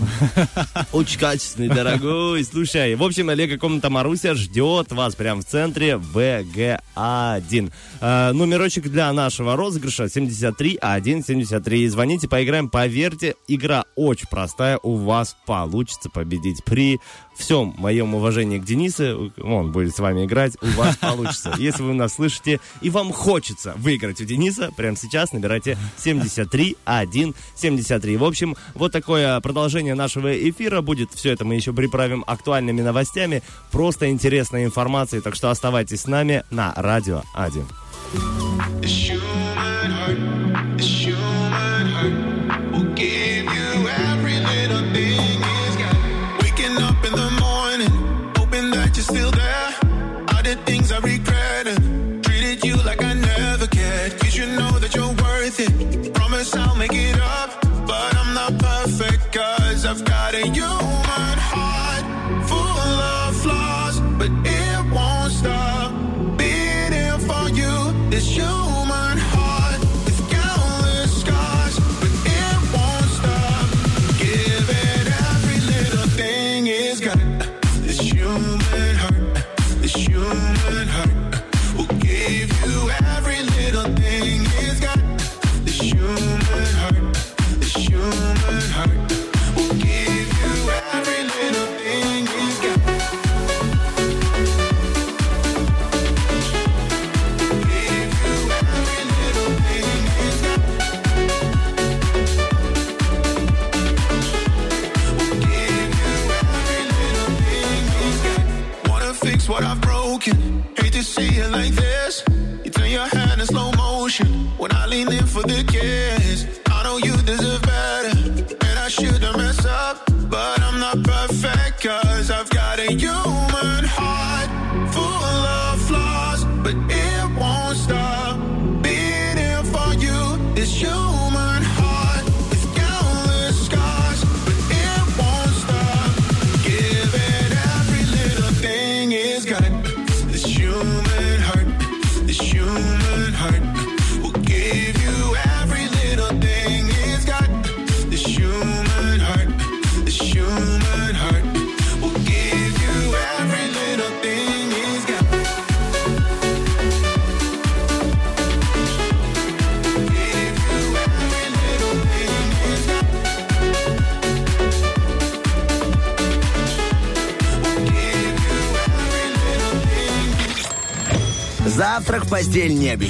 Очень качественный, дорогой. Слушай, в общем, Лего комната Маруся ждет вас прямо в центре ВГ1. Э, номерочек для нашего розыгрыша 73 173. Звоните, поиграем, поверьте, игра очень простая. У вас получится победить. При всем моем уважении к Денису, он будет с вами играть, у вас получится. Если вы нас слышите и вам хочется выиграть у Дениса, прямо сейчас набирайте 73 1 73. В общем, вот такое продолжение нашего эфира будет. Все это мы еще приправим актуальными новостями, просто интересной информацией. Так что оставайтесь с нами на Радио 1.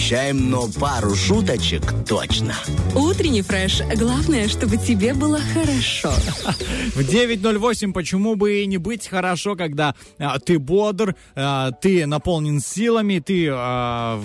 Обещаем, но пару шуточек точно. Утренний фреш. Главное, чтобы тебе было хорошо. В 9.08 почему бы и не быть хорошо, когда а, ты бодр, а, ты наполнен силами, ты а,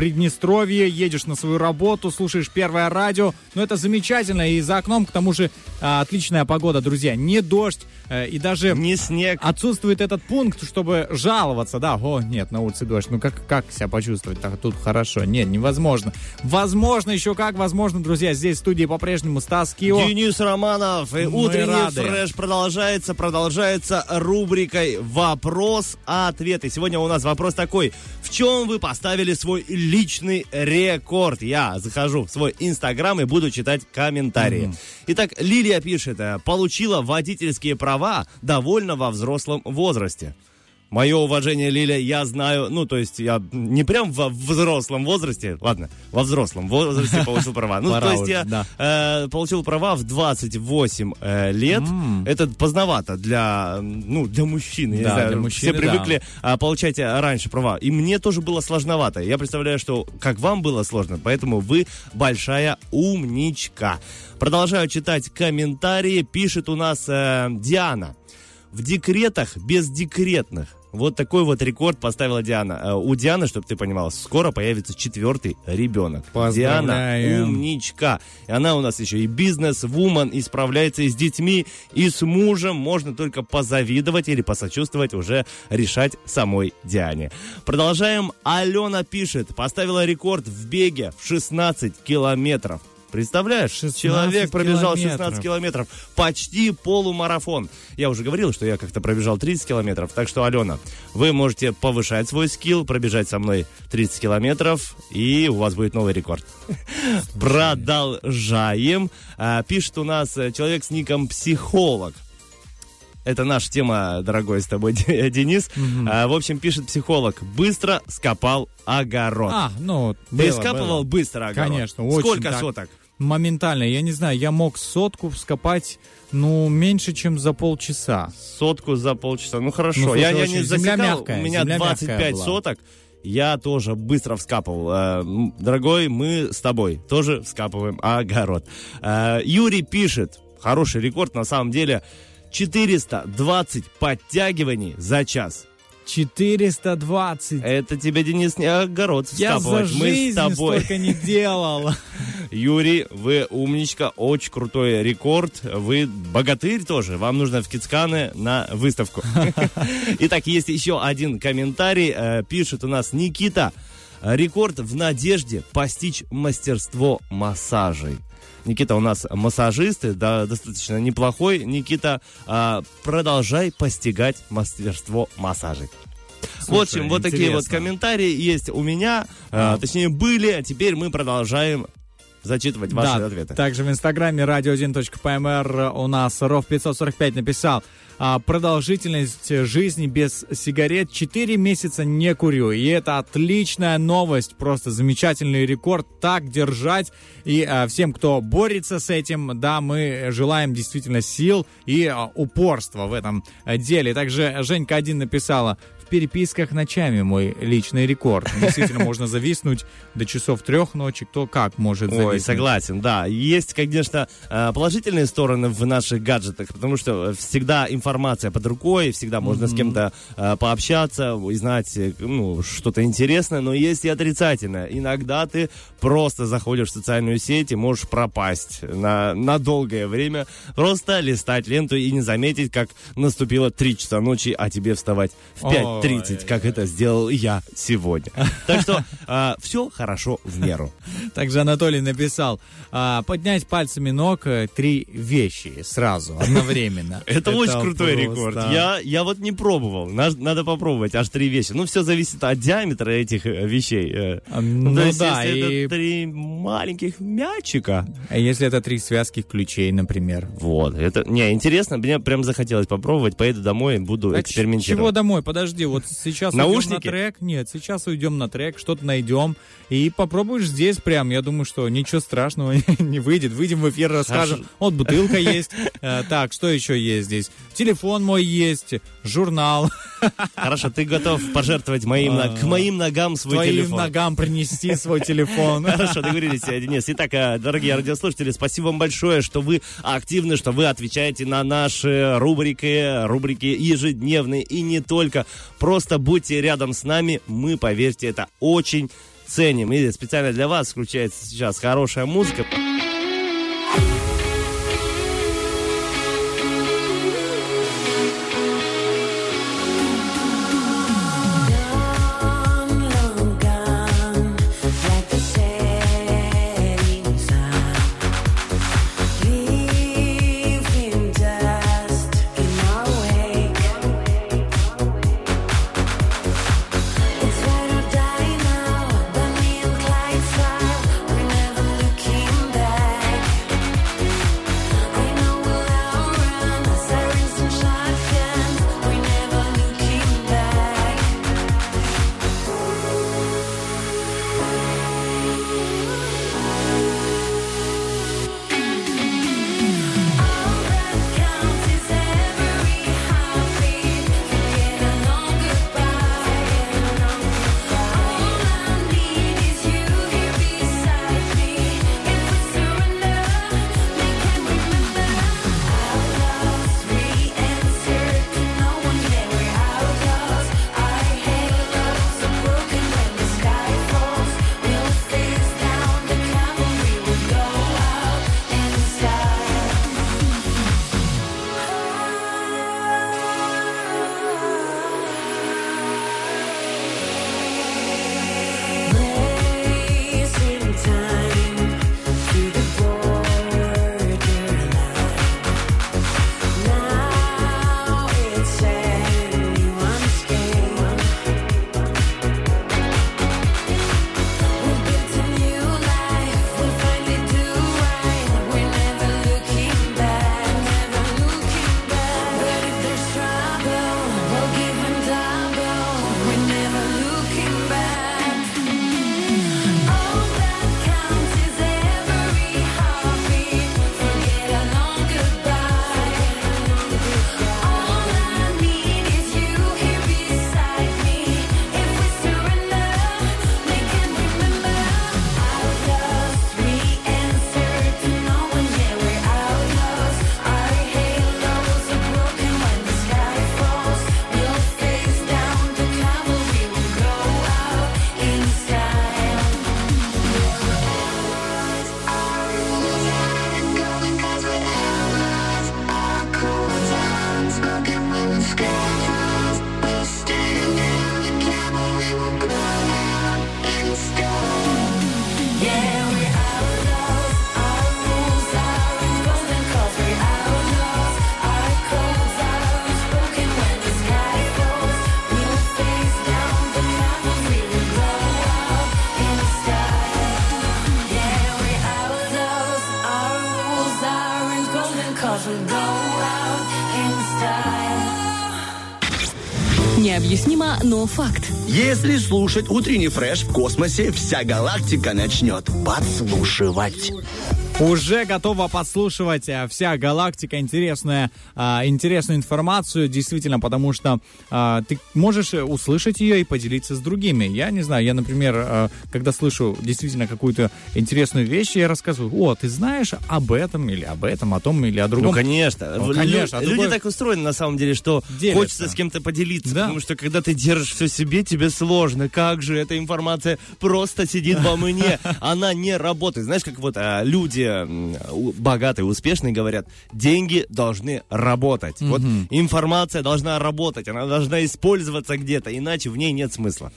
Приднестровье, едешь на свою работу, слушаешь первое радио. Ну, это замечательно. И за окном, к тому же, а, отличная погода, друзья. Не дождь. э, И даже Не снег. отсутствует этот пункт, чтобы жаловаться, да, о, нет, на улице дождь, ну как, как себя почувствовать, так тут хорошо, нет, невозможно. Возможно, еще как, возможно, друзья, здесь в студии по-прежнему Стас Кио. Денис Романов. И Мы утренний рады. фреш продолжается, продолжается рубрикой «Вопрос-ответ». И сегодня у нас вопрос такой. В чем вы поставили свой личный рекорд? Я захожу в свой инстаграм и буду читать комментарии. Итак, Лилия пишет, э, получила водительские права довольно во взрослом возрасте. Мое уважение, Лиля, я знаю, ну, то есть я не прям во взрослом возрасте, ладно, во взрослом возрасте получил права. Ну, то есть я э, получил права в 28 э, лет. Это поздновато для, ну, для мужчины. я не знаю, все привыкли а, получать а, раньше права. И мне тоже было сложновато. Я представляю, что как вам было сложно, поэтому вы большая умничка. Продолжаю читать комментарии. Пишет у нас э, Диана. В декретах без декретных. Вот такой вот рекорд поставила Диана. Э, У Дианы, чтобы ты понимал, скоро появится четвертый ребенок. Диана умничка. И она у нас еще и бизнес-вумен, и справляется и с детьми, и с мужем. Можно только позавидовать или посочувствовать, уже решать самой Диане. Продолжаем. Алена пишет, поставила рекорд в беге в 16 километров. Представляешь, 16 человек пробежал километров. 16 километров, почти полумарафон. Я уже говорил, что я как-то пробежал 30 километров, так что, Алена, вы можете повышать свой скилл, пробежать со мной 30 километров, и у вас будет новый рекорд. Продолжаем. А, Пишет у нас э, человек с ником «Психолог». Это наша тема, дорогой с тобой Денис. А, В общем, пишет психолог. Быстро скопал огород. А, ну, Ты было, скапывал было. быстро огород? Конечно, очень Сколько так. соток? Моментально. Я не знаю, я мог сотку вскопать, ну, меньше, чем за полчаса. Сотку за полчаса. Ну хорошо, Ну, я, я не земля засекал, мягкая, у меня земля 25 мягкая была. соток. Я тоже быстро вскапывал. Э, Дорогой, мы с тобой тоже вскапываем огород. Э, Юрий пишет, хороший рекорд на самом деле, 420 подтягиваний за час. 420. Это тебе, Денис, не огород Я за вскапывать. Мы с жизнь тобой. столько не делал. Юрий, вы умничка, очень крутой рекорд. Вы богатырь тоже. Вам нужно в Кицканы на выставку. Итак, есть еще один комментарий. Э, Пишет у нас Никита. Рекорд в надежде постичь мастерство массажей. Никита у нас массажист, да, достаточно неплохой. Никита, а, продолжай постигать мастерство массажей. в общем, вот такие вот интересно. комментарии есть у меня, А. точнее были, а теперь мы продолжаем зачитывать ваши да, ответы. Также в инстаграме radio1.pmr у нас Ров 545 написал а, продолжительность жизни без сигарет 4 месяца не курю. И это отличная новость, просто замечательный рекорд. Так держать. И а, всем, кто борется с этим, да, мы желаем действительно сил и а, упорства в этом деле. Также Женька один написала, переписках ночами мой личный рекорд. Действительно, можно зависнуть до часов трех ночи. Кто как может зависнуть. Ой, согласен, да. Есть, конечно, э, положительные стороны в наших гаджетах, потому что всегда информация под рукой, всегда можно с кем-то э, пообщаться, узнать э, ну, что-то интересное, но есть и отрицательное. Иногда ты просто заходишь в социальную сеть и можешь пропасть на, на долгое время, просто листать ленту и не заметить, как наступило 3 часа ночи, а тебе вставать в 5.30, как это сделал я сегодня. Так что все хорошо в меру. Также Анатолий написал, а, поднять пальцами ног э, три вещи сразу, одновременно. Это, очень крутой рекорд. Я, я вот не пробовал. Наж- Надо попробовать аж три вещи. Ну, все зависит от диаметра этих э, вещей. э. А, Ну то есть, да, если и это три маленьких мячика. а если это три связки ключей, например. Вот, это, не, интересно, мне прям захотелось попробовать, поеду домой, буду А экспериментировать. Чего домой? Подожди, вот сейчас уйдем Наушники? на трек. Нет, сейчас уйдем на трек, что-то найдем. И попробуешь здесь прям. Я думаю, что ничего страшного не выйдет. Выйдем в эфир, расскажем. Вот бутылка есть. Э, Так, что еще есть здесь? Телефон мой есть, журнал. Хорошо, ты готов пожертвовать моим, к моим ногам свой Твоим телефон. ногам принести свой телефон. Хорошо, договорились, э, Денис. Итак, э, дорогие радиослушатели, спасибо вам большое, что вы активны, что вы отвечаете на наши рубрики, рубрики ежедневные и не только. Просто будьте рядом с нами, мы, поверьте, это очень ценим. И специально для вас включается сейчас хорошая музыка. Необъяснимо, но факт. Если слушать утренний фреш в космосе, вся галактика начнет подслушивать. Уже готова подслушивать э, вся галактика интересная, а, интересную информацию, действительно, потому что а, ты можешь э, услышать ее и поделиться с другими. Я не знаю, я, например, а, когда слышу действительно какую-то интересную вещь, я рассказываю, о, ты знаешь об этом или об этом, о том или о другом. Ну, конечно. Ну, Лю- конечно, а Люди так устроены, на самом деле, что Делятся. хочется с кем-то поделиться. Да. Потому что, когда ты держишь все себе, тебе сложно. Как же эта информация просто сидит во мне? Она не работает. Знаешь, как вот люди у- богатые, успешные говорят, деньги должны работать. Вот информация должна работать, она должна использоваться где-то, иначе в ней нет смысла.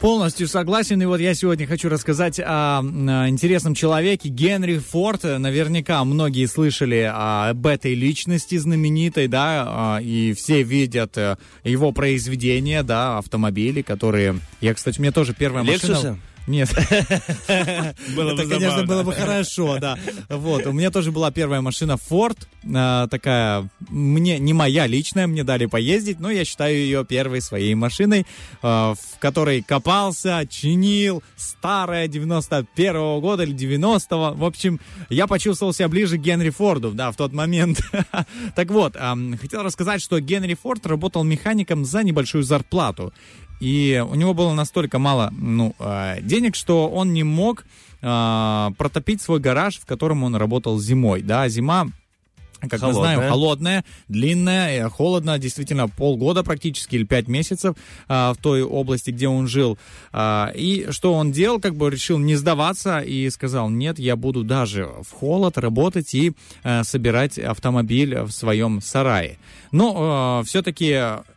Полностью согласен. И вот я сегодня хочу рассказать о, о интересном человеке Генри Форд. Наверняка многие слышали об этой личности знаменитой, да, а, и все видят э, его произведения, да, автомобили, которые... Я, кстати, у меня тоже первая Лексусы? Нет. Было бы Это, конечно, было бы хорошо, да. Вот, у меня тоже была первая машина Ford, а, такая, мне не моя личная, мне дали поездить, но я считаю ее первой своей машиной, а, в которой копался, чинил, старая, 91 года или 90-го. В общем, я почувствовал себя ближе к Генри Форду, да, в тот момент. Так вот, хотел рассказать, что Генри Форд работал механиком за небольшую зарплату. И у него было настолько мало ну, э, денег, что он не мог э, протопить свой гараж, в котором он работал зимой. Да, зима как мы знаем, Холодная. холодная, длинная, э, холодно, действительно, полгода практически или пять месяцев а, в той области, где он жил. А, и что он делал, как бы решил не сдаваться и сказал, нет, я буду даже в холод работать и э, собирать автомобиль в своем сарае. Но все-таки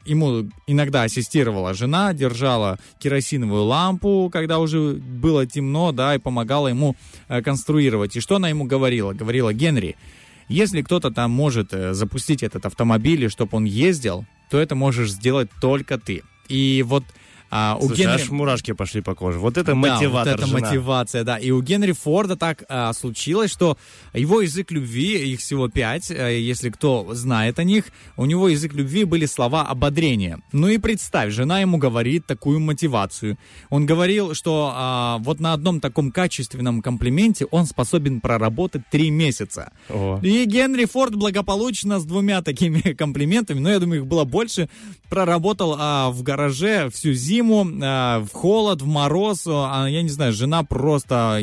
ему иногда ассистировала жена, держала керосиновую лампу, когда уже было темно, да, и помогала ему э, конструировать. И что она ему говорила? Говорила, Генри, если кто-то там может э, запустить этот автомобиль, и чтобы он ездил, то это можешь сделать только ты. И вот а, у Слушай, Генри... аж мурашки пошли по коже. Вот это Да, мотиватор вот это жена. мотивация, да. И у Генри Форда так а, случилось, что его язык любви, их всего пять, а, если кто знает о них, у него язык любви были слова ободрения. Ну и представь, жена ему говорит такую мотивацию. Он говорил, что а, вот на одном таком качественном комплименте он способен проработать три месяца. О. И Генри Форд благополучно с двумя такими комплиментами, но я думаю, их было больше, проработал а, в гараже всю зиму, а, в холод, в мороз. А, я не знаю, жена просто...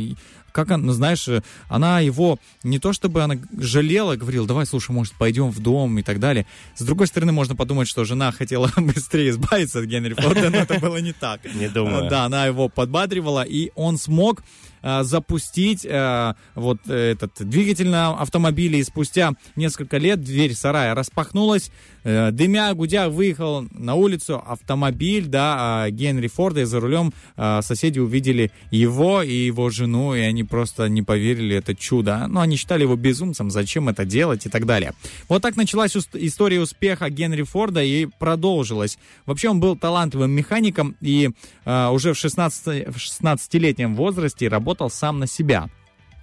Как она, знаешь, э, она его не то чтобы она жалела, говорила, давай, слушай, может, пойдем в дом и так далее. С другой стороны, можно подумать, что жена хотела быстрее избавиться от Генри Форда, но это было не так. Не думаю. Да, она его подбадривала, и он смог а, запустить а, вот этот двигатель на автомобиле, и спустя несколько лет дверь сарая распахнулась, э, дымя, гудя, выехал на улицу автомобиль, да, а, Генри Форда, и за рулем а, соседи увидели его и его жену, и они просто не поверили, это чудо. Ну, они считали его безумцем, зачем это делать и так далее. Вот так началась история успеха Генри Форда и продолжилась. Вообще он был талантливым механиком и а, уже в 16 в 16-летнем возрасте работал сам на себя.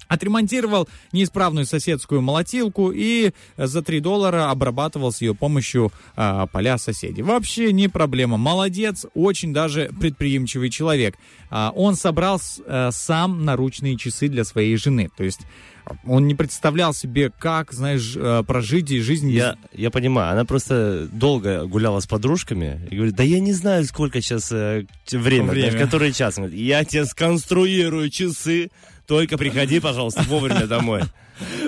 Отремонтировал неисправную соседскую молотилку и за 3 доллара обрабатывал с ее помощью а, поля соседей. Вообще не проблема. Молодец, очень даже предприимчивый человек. А, он собрал э, сам наручные часы для своей жены. То есть он не представлял себе, как, знаешь, э, прожить и жизнь Я, я понимаю, она просто долго гуляла с подружками и говорит, да я не знаю, сколько сейчас э, время, Время. знаешь, который час. Говорит, я тебе сконструирую часы, только приходи, пожалуйста, вовремя домой.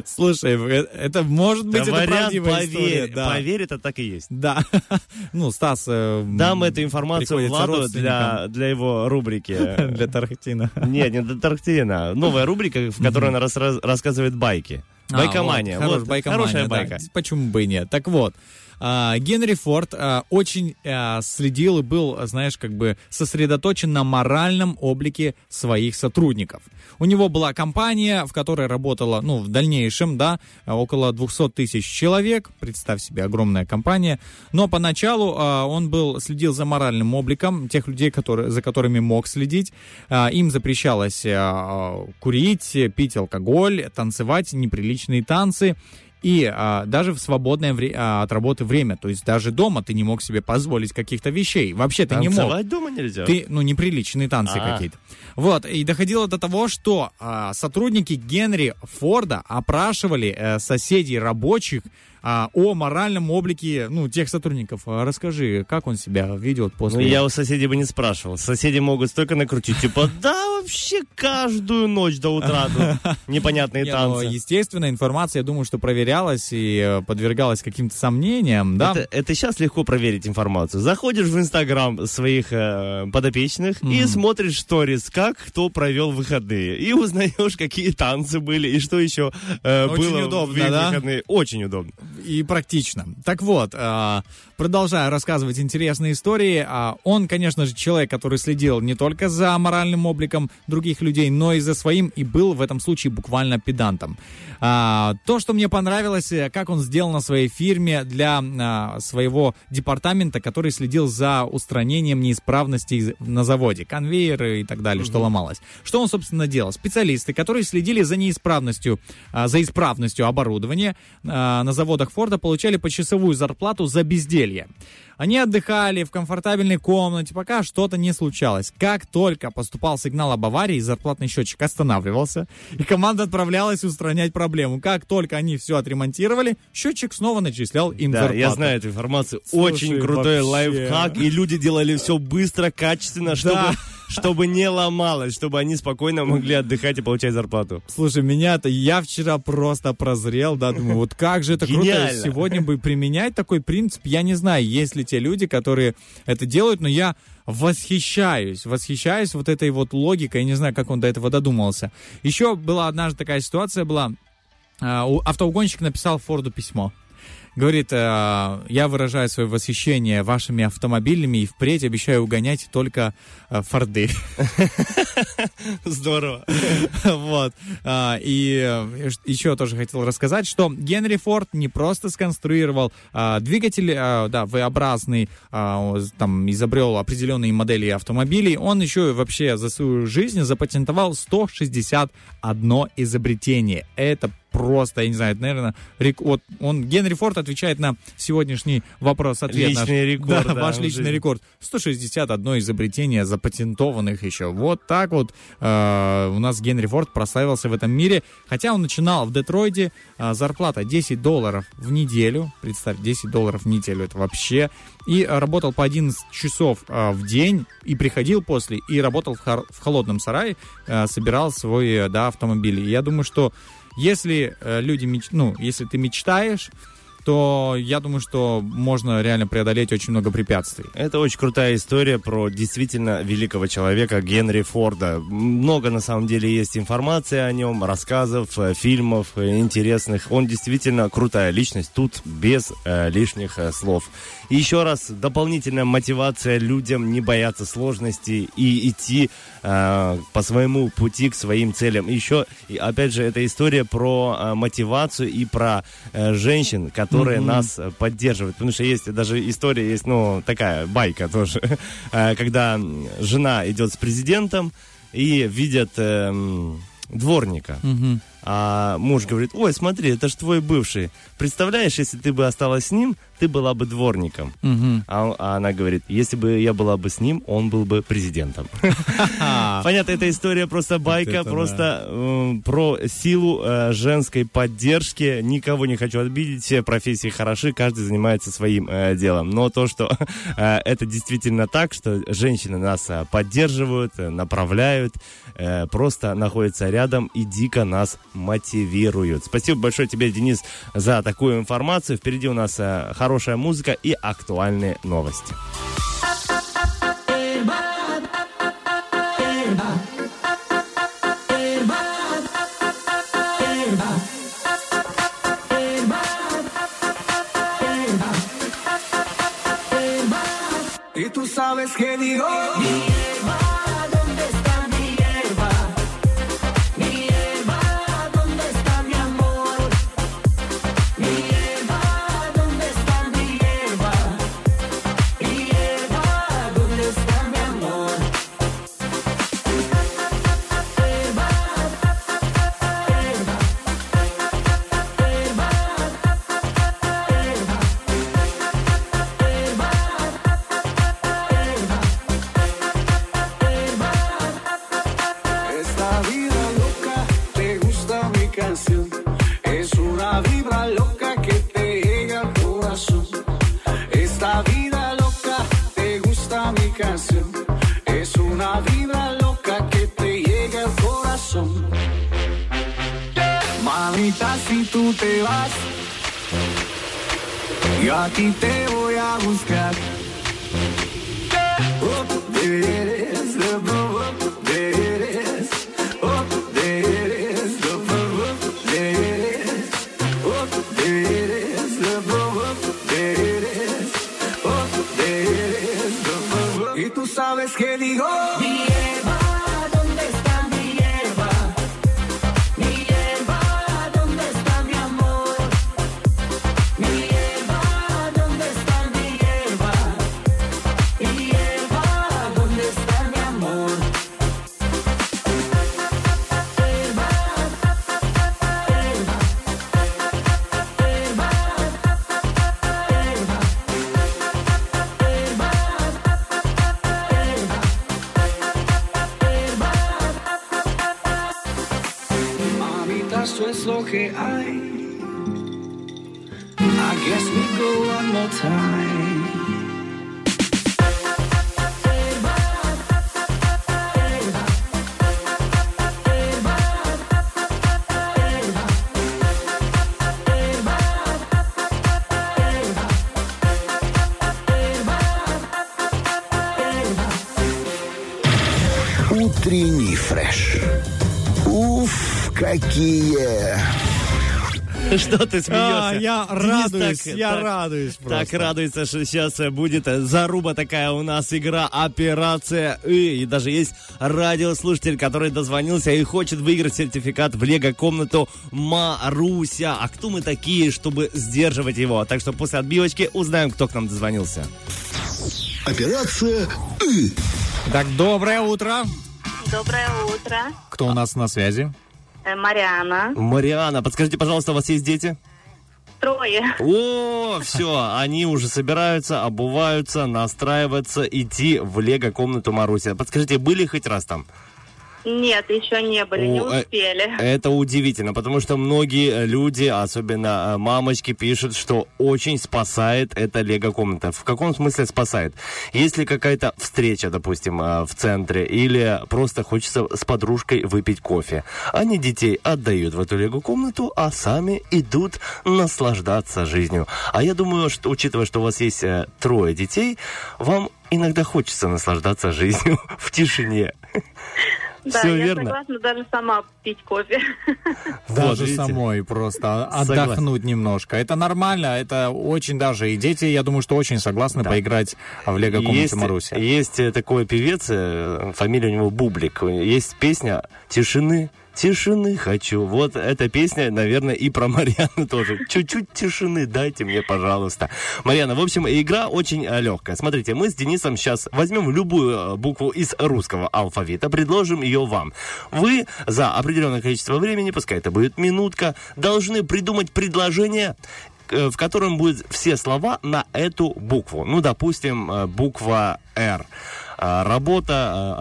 Слушай, э, это может быть это Вариант правдивая поверь, история. Да. поверь, это так и есть. Да. ну, Стас... э, Дам эту информацию Владу для, для его рубрики. Для Тарантино. Нет, не для Тарантино. Новая рубрика, в которой она рас- рассказывает байки. А, Байкомания. вот, хорош, Вот, байкомания, хорошая да. байка. Почему бы и нет? Так вот, Генри Форд а, очень а, следил и был, знаешь, как бы сосредоточен на моральном облике своих сотрудников. У него была компания, в которой работало, ну, в дальнейшем, да, около 200 тысяч человек. Представь себе, огромная компания. Но поначалу а, он был, следил за моральным обликом тех людей, которые, за которыми мог следить. А, им запрещалось а, курить, пить алкоголь, танцевать неприличные танцы. И а, даже в свободное вре- а, от работы время, то есть даже дома ты не мог себе позволить каких-то вещей. Вообще ты не мог. Дома нельзя? Ты, ну, неприличные танцы А. какие-то. Вот, и доходило до того, что а, сотрудники Генри Форда опрашивали э, соседей рабочих а, о моральном облике, ну, тех сотрудников. А Расскажи, как он себя ведет Ну, после... я у соседей бы не спрашивал. Соседи могут столько накрутить, типа, да, вообще каждую ночь до утра тут непонятные Не, ну, танцы. естественно, информация, я думаю, что проверялась и э, подвергалась каким-то сомнениям, да? Это, это сейчас легко проверить информацию. Заходишь в Инстаграм своих э, подопечных и смотришь сторис, как кто провел выходные. И узнаешь, какие танцы были и что еще э, Очень было удобно, в их да? выходные. Очень удобно. и практично. Так вот, а, продолжая рассказывать интересные истории, а, он, конечно же, человек, который следил не только за моральным обликом других людей, но и за своим, и был в этом случае буквально педантом. А, То, что мне понравилось, э, как он сделал на своей фирме для а, своего департамента, который следил за устранением неисправностей на заводе, конвейеры и так далее, что ломалось. Что он, собственно, делал? Специалисты, которые следили за неисправностью, а, за исправностью оборудования а, на заводах Форда, получали почасовую зарплату за безделье. Они отдыхали в комфортабельной комнате, пока что-то не случалось. Как только поступал сигнал об аварии, зарплатный счетчик останавливался, и команда отправлялась устранять проблему. Как только они все отремонтировали, счетчик снова начислял им Да, зарплату. я знаю эту информацию. Слушай, Очень крутой вообще. лайфхак. И люди делали все быстро, качественно, чтобы, Да. чтобы не ломалось, чтобы они спокойно могли отдыхать и получать зарплату. Слушай, меня-то я вчера просто прозрел, да, думаю, вот как же это круто сегодня бы применять такой принцип. Я не знаю, есть ли те люди, которые это делают, но я восхищаюсь, восхищаюсь вот этой вот логикой, я не знаю, как он до этого додумался. Еще была однажды такая ситуация была, автоугонщик написал Форду письмо. Говорит, э, я выражаю свое восхищение вашими автомобилями и впредь обещаю угонять только э, Форды. Здорово. Вот. А, И э, еще тоже хотел рассказать, что Генри Форд не просто сконструировал а, двигатель, а, да, V-образный, а, там, изобрел определенные модели автомобилей, он еще вообще за свою жизнь запатентовал 161 изобретение. Это просто, я не знаю, это, наверное, рек- вот он, Генри Форд отвечает на сегодняшний вопрос-ответ. наш. Личный рекорд, Да, да, ваш личный жизни. рекорд. 161 изобретение запатентованных еще. Вот так вот э, у нас Генри Форд прославился в этом мире. Хотя он начинал в Детройте, э, зарплата 10 долларов в неделю. Представь, 10 долларов в неделю, это вообще. И работал по 11 часов э, в день, и приходил после, и работал в, хор- в холодном сарае, э, собирал свой, э, да, автомобиль. И я думаю, что если э, люди, ну, если ты мечтаешь, то я думаю, что можно реально преодолеть очень много препятствий. Это очень крутая история про действительно великого человека Генри Форда. Много на самом деле есть информации о нем, рассказов, э, фильмов э, интересных. Он действительно крутая личность, тут без э, лишних э, слов. И еще раз, дополнительная мотивация людям не бояться сложностей и идти э, по своему пути к своим целям. Еще, и опять же, эта история про э, мотивацию и про э, женщин, которые нас э, поддерживают. Потому что есть даже история, есть, ну, такая байка тоже, э, когда жена идет с президентом и видят эм, дворника. А муж говорит, ой, смотри, это ж твой бывший. Представляешь, если ты бы осталась с ним, ты была бы дворником. А, он- а она говорит, если бы я была бы с ним, он был бы президентом. Понятно, эта история просто байка, просто м, про силу э, женской поддержки. Никого не хочу обидеть, все профессии хороши, каждый занимается своим э, делом. Но то, что э, это действительно так, что женщины нас э, поддерживают, э, направляют, э, просто находятся рядом и дико нас мотивируют. Спасибо большое тебе, Денис, за такую информацию. Впереди у нас э, хорошая музыка и актуальные новости. Tú sabes que digo. Corazón. Mamita, si tú te vas, yo aquí te voy a buscar. Oh, Что ты смеешься? А, я радуюсь, так- я так- радуюсь Так просто. радуется, что сейчас э, будет э, заруба такая у нас игра «Операция И». И даже есть радиослушатель, который дозвонился и хочет выиграть сертификат в лего-комнату Маруся. А кто мы такие, чтобы сдерживать его? Так что после отбивочки узнаем, кто к нам дозвонился. Операция «И». Так, доброе утро. Доброе утро. Кто у нас на связи? Э, Мариана. Мариана, подскажите, пожалуйста, у вас есть дети? Трое. О, все, они уже собираются, обуваются, настраиваться, идти в лего-комнату Маруся. Подскажите, были хоть раз там? Нет, еще не были, не О, э, успели. Это удивительно, потому что многие э, люди, особенно э, мамочки, пишут, что очень спасает эта лего-комната. В каком смысле спасает? Если какая-то встреча, допустим, в центре, или просто хочется с подружкой выпить кофе, они детей отдают в эту лего-комнату, а сами идут наслаждаться жизнью. А я думаю, что, учитывая, что у вас есть трое детей, вам иногда хочется наслаждаться жизнью в тишине. Да, Все я верно? согласна даже сама пить кофе. Вот, Даже видите? самой просто Согласен. отдохнуть немножко. Это нормально, это очень даже. И дети, я думаю, что очень согласны Да. поиграть в лего-комнате Есть, Маруси. есть э, такой певец, э, фамилия у него Бублик. Есть песня «Тишины». Тишины хочу. Вот эта песня, наверное, и про Марьяну тоже. Чуть-чуть тишины дайте мне, пожалуйста. Марьяна, в общем, игра очень э, легкая. Смотрите, мы с Денисом сейчас возьмем любую э, букву из русского алфавита, предложим ее вам. Вы за определенное количество времени, пускай это будет минутка, должны придумать предложение, э, в котором будут все слова на эту букву. Ну, допустим, буква «Р». А, Работа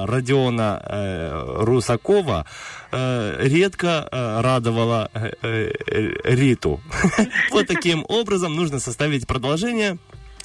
э, Родиона э, Русакова э, редко э, радовала Риту. Вот таким образом нужно составить предложение,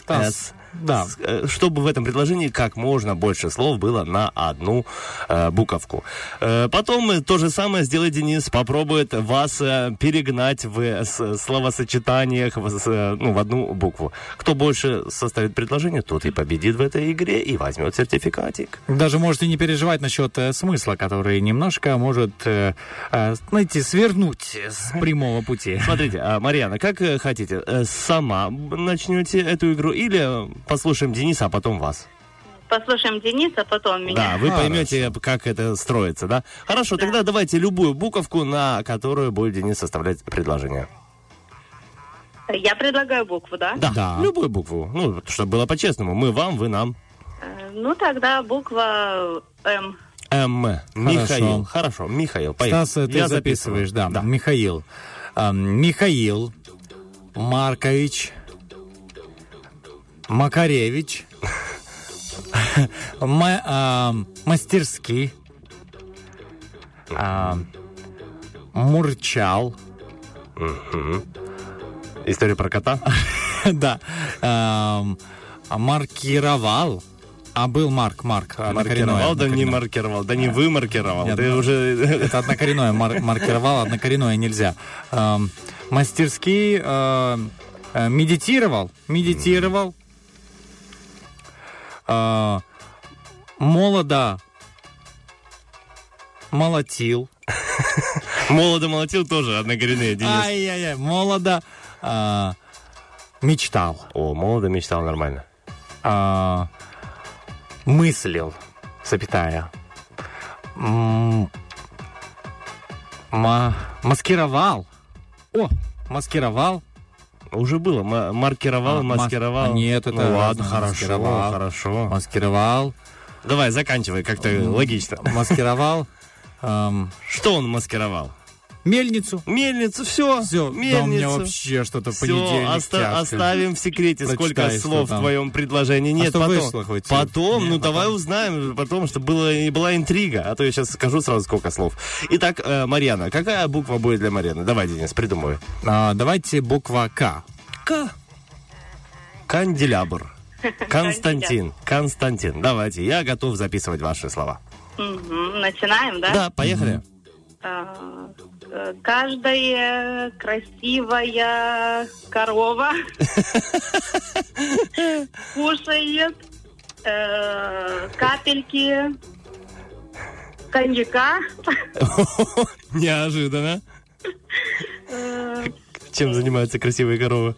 Да, э, с- да. э, чтобы в этом предложении как можно больше слов было на одну э, буковку. Э, потом то же самое сделает Денис, попробует вас э, перегнать в э, словосочетаниях в, э, ну, в одну букву. Кто больше составит предложение, тот и победит в этой игре и возьмет сертификатик. Даже можете не переживать насчет э, смысла, который немножко может, э, э, знаете, свернуть с прямого пути. Смотрите, а, Марьяна, как э, хотите, э, сама начнете эту игру или послушаем Дениса, а потом вас? Послушаем Дениса, потом меня. Да, вы Хорошо. поймете, как это строится, да? Хорошо, тогда давайте любую буковку, на которую будет Денис составлять предложение. Я предлагаю букву, да? Да, Да. любую букву. Ну, чтобы было по-честному. Мы вам, вы нам. Э, Ну, тогда буква М. М. Михаил. Хорошо, Михаил, поехали. Стас, ты Я записываешь, записываю. да. Михаил. Эм, Михаил Маркович Макаревич Ма- ам, Мастерский ам, Мурчал История про кота. Да. Ам, Маркировал А был Марк, Марк. Маркировал, да не маркировал, да не вымаркировал. Нет, Ты ну, уже... Это однокоренное мар- маркировал, однокоренное нельзя. Эм, мастерски э, медитировал, медитировал. Э, молодо молотил. Молодо молотил тоже однокоренные, Денис. Ай-яй-яй, молодо э, мечтал. О, молодо мечтал нормально. э, мыслил, запятая. М, ма- маскировал. О, маскировал. Уже было. ма- Маркировал, А, мас- маскировал. а нет, это Ну ладно, хорошо, Маскировал. хорошо. Маскировал. Давай, заканчивай, как-то логично. Маскировал. эм, Что он маскировал? Мельницу. Мельницу, все. Все, да у Мельницу. меня вообще что-то понедельник тяжко. оставим в секрете, сколько Прочитай, слов в твоем предложении. Нет, что потом. вышло хоть? Потом, Нет, ну потом. давай узнаем, потом, чтобы было, была интрига. А то я сейчас скажу сразу, сколько слов. Итак, э, Марьяна, какая буква будет для Марьяны? Давай, Денис, придумывай. А, давайте буква К. К. Канделябр. Константин. Константин. Давайте, я готов записывать ваши слова. Начинаем, да? Да, поехали. А, э, Каждая красивая корова кушает э, капельки коньяка. Неожиданно. Э, Чем занимаются красивые коровы?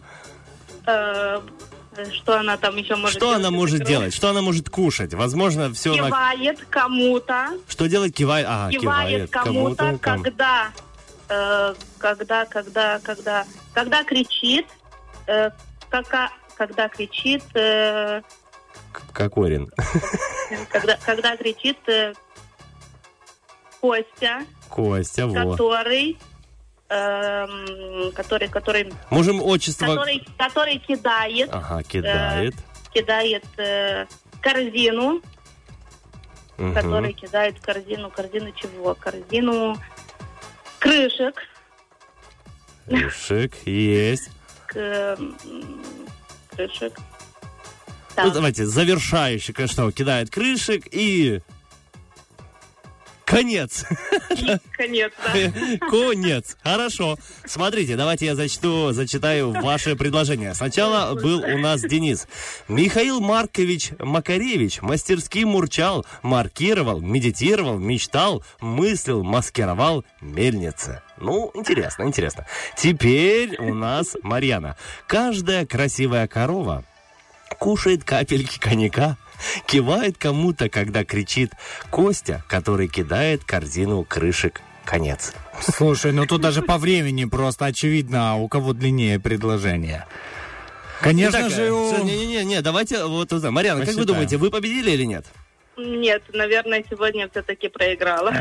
э, Что она там еще может Что делать, она может делать? Что она может кушать? Возможно, все на... Кивает кому-то. Что делать? Кивает. А, кивает кивает. кому-то, кому. когда, э, когда, когда, когда, когда кричит, э, кака- когда кричит, э, Кокорин. когда, когда кричит э, Костя, Костя, вот. который, эм, который, который, Можем отчество... который, который кидает, Ага, кидает. кидает э, корзину, Мгм. который кидает корзину, корзину чего? Корзину крышек. Решик есть. к, крышек. Ну, Так. давайте, завершающий, конечно, кидает крышек и... Конец. Конец, да. Конец. Хорошо. Смотрите, давайте я зачту, зачитаю ваше предложение. Сначала был у нас Денис. Михаил Маркович Макаревич мастерски мурчал, маркировал, медитировал, мечтал, мыслил, маскировал мельницы. Ну, интересно, интересно. Теперь у нас Марьяна. Каждая красивая корова кушает капельки коньяка, кивает кому-то, когда кричит Костя, который кидает корзину крышек конец. Слушай, ну тут даже по времени просто очевидно, у кого длиннее предложение. Конечно Итак, же, Не-не-не, давайте вот узнаем. Марьяна, как вы думаете, вы победили или нет? Нет, наверное, сегодня все-таки проиграла.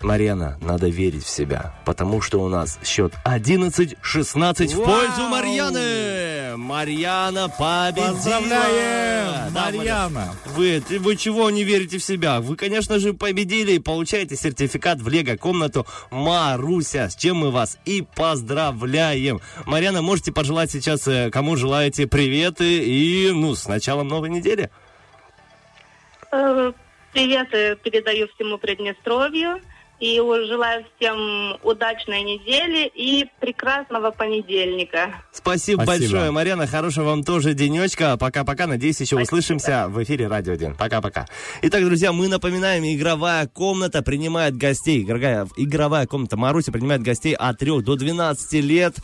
Марьяна, надо верить в себя, потому что у нас счет 11-16 в пользу Марьяны. Марьяна победила. Поздравляем, Да, Марьяна! Вы, вы чего не верите в себя? Вы, конечно же, победили и получаете сертификат в Лего-комнату Маруся, с чем мы вас и поздравляем. Марьяна, можете пожелать сейчас, э, кому желаете приветы и, ну, с началом новой недели. Э, Привет э, передаю всему Приднестровью. И желаю всем удачной недели и прекрасного понедельника. Спасибо, Спасибо. большое, Марьяна. Хорошего вам тоже денечка. Пока-пока. Надеюсь, еще Спасибо. услышимся в эфире Радио 1. Пока-пока. Итак, друзья, мы напоминаем, игровая комната принимает гостей. Игровая, игровая комната Маруси принимает гостей от 3 до 12 лет.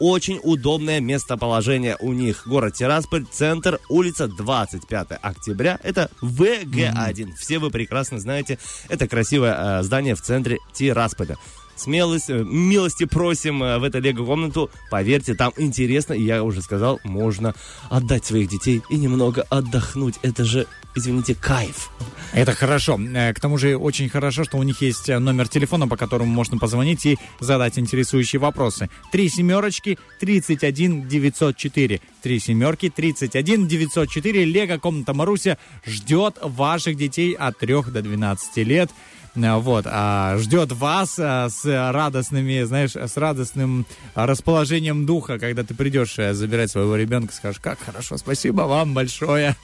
Очень удобное местоположение у них. Город Тирасполь, центр, улица 25 октября. Это ВГ1. Все вы прекрасно знаете, это красивое э, здание в центре Тирасполя. Смелость, э, милости просим э, в эту лего-комнату. Поверьте, там интересно, и я уже сказал, можно отдать своих детей и немного отдохнуть. Это же, извините, кайф. Это хорошо. Э, К тому же очень хорошо, что у них есть номер телефона, по которому можно позвонить и задать интересующие вопросы. Три семерочки 31 904. Три семерки 31 904. Лего комната Маруся ждет ваших детей от 3 до 12 лет. Э, Вот, а, ждет вас а, с радостными, знаешь, с радостным расположением духа, когда ты придешь э, забирать своего ребенка, скажешь, как хорошо, спасибо вам большое.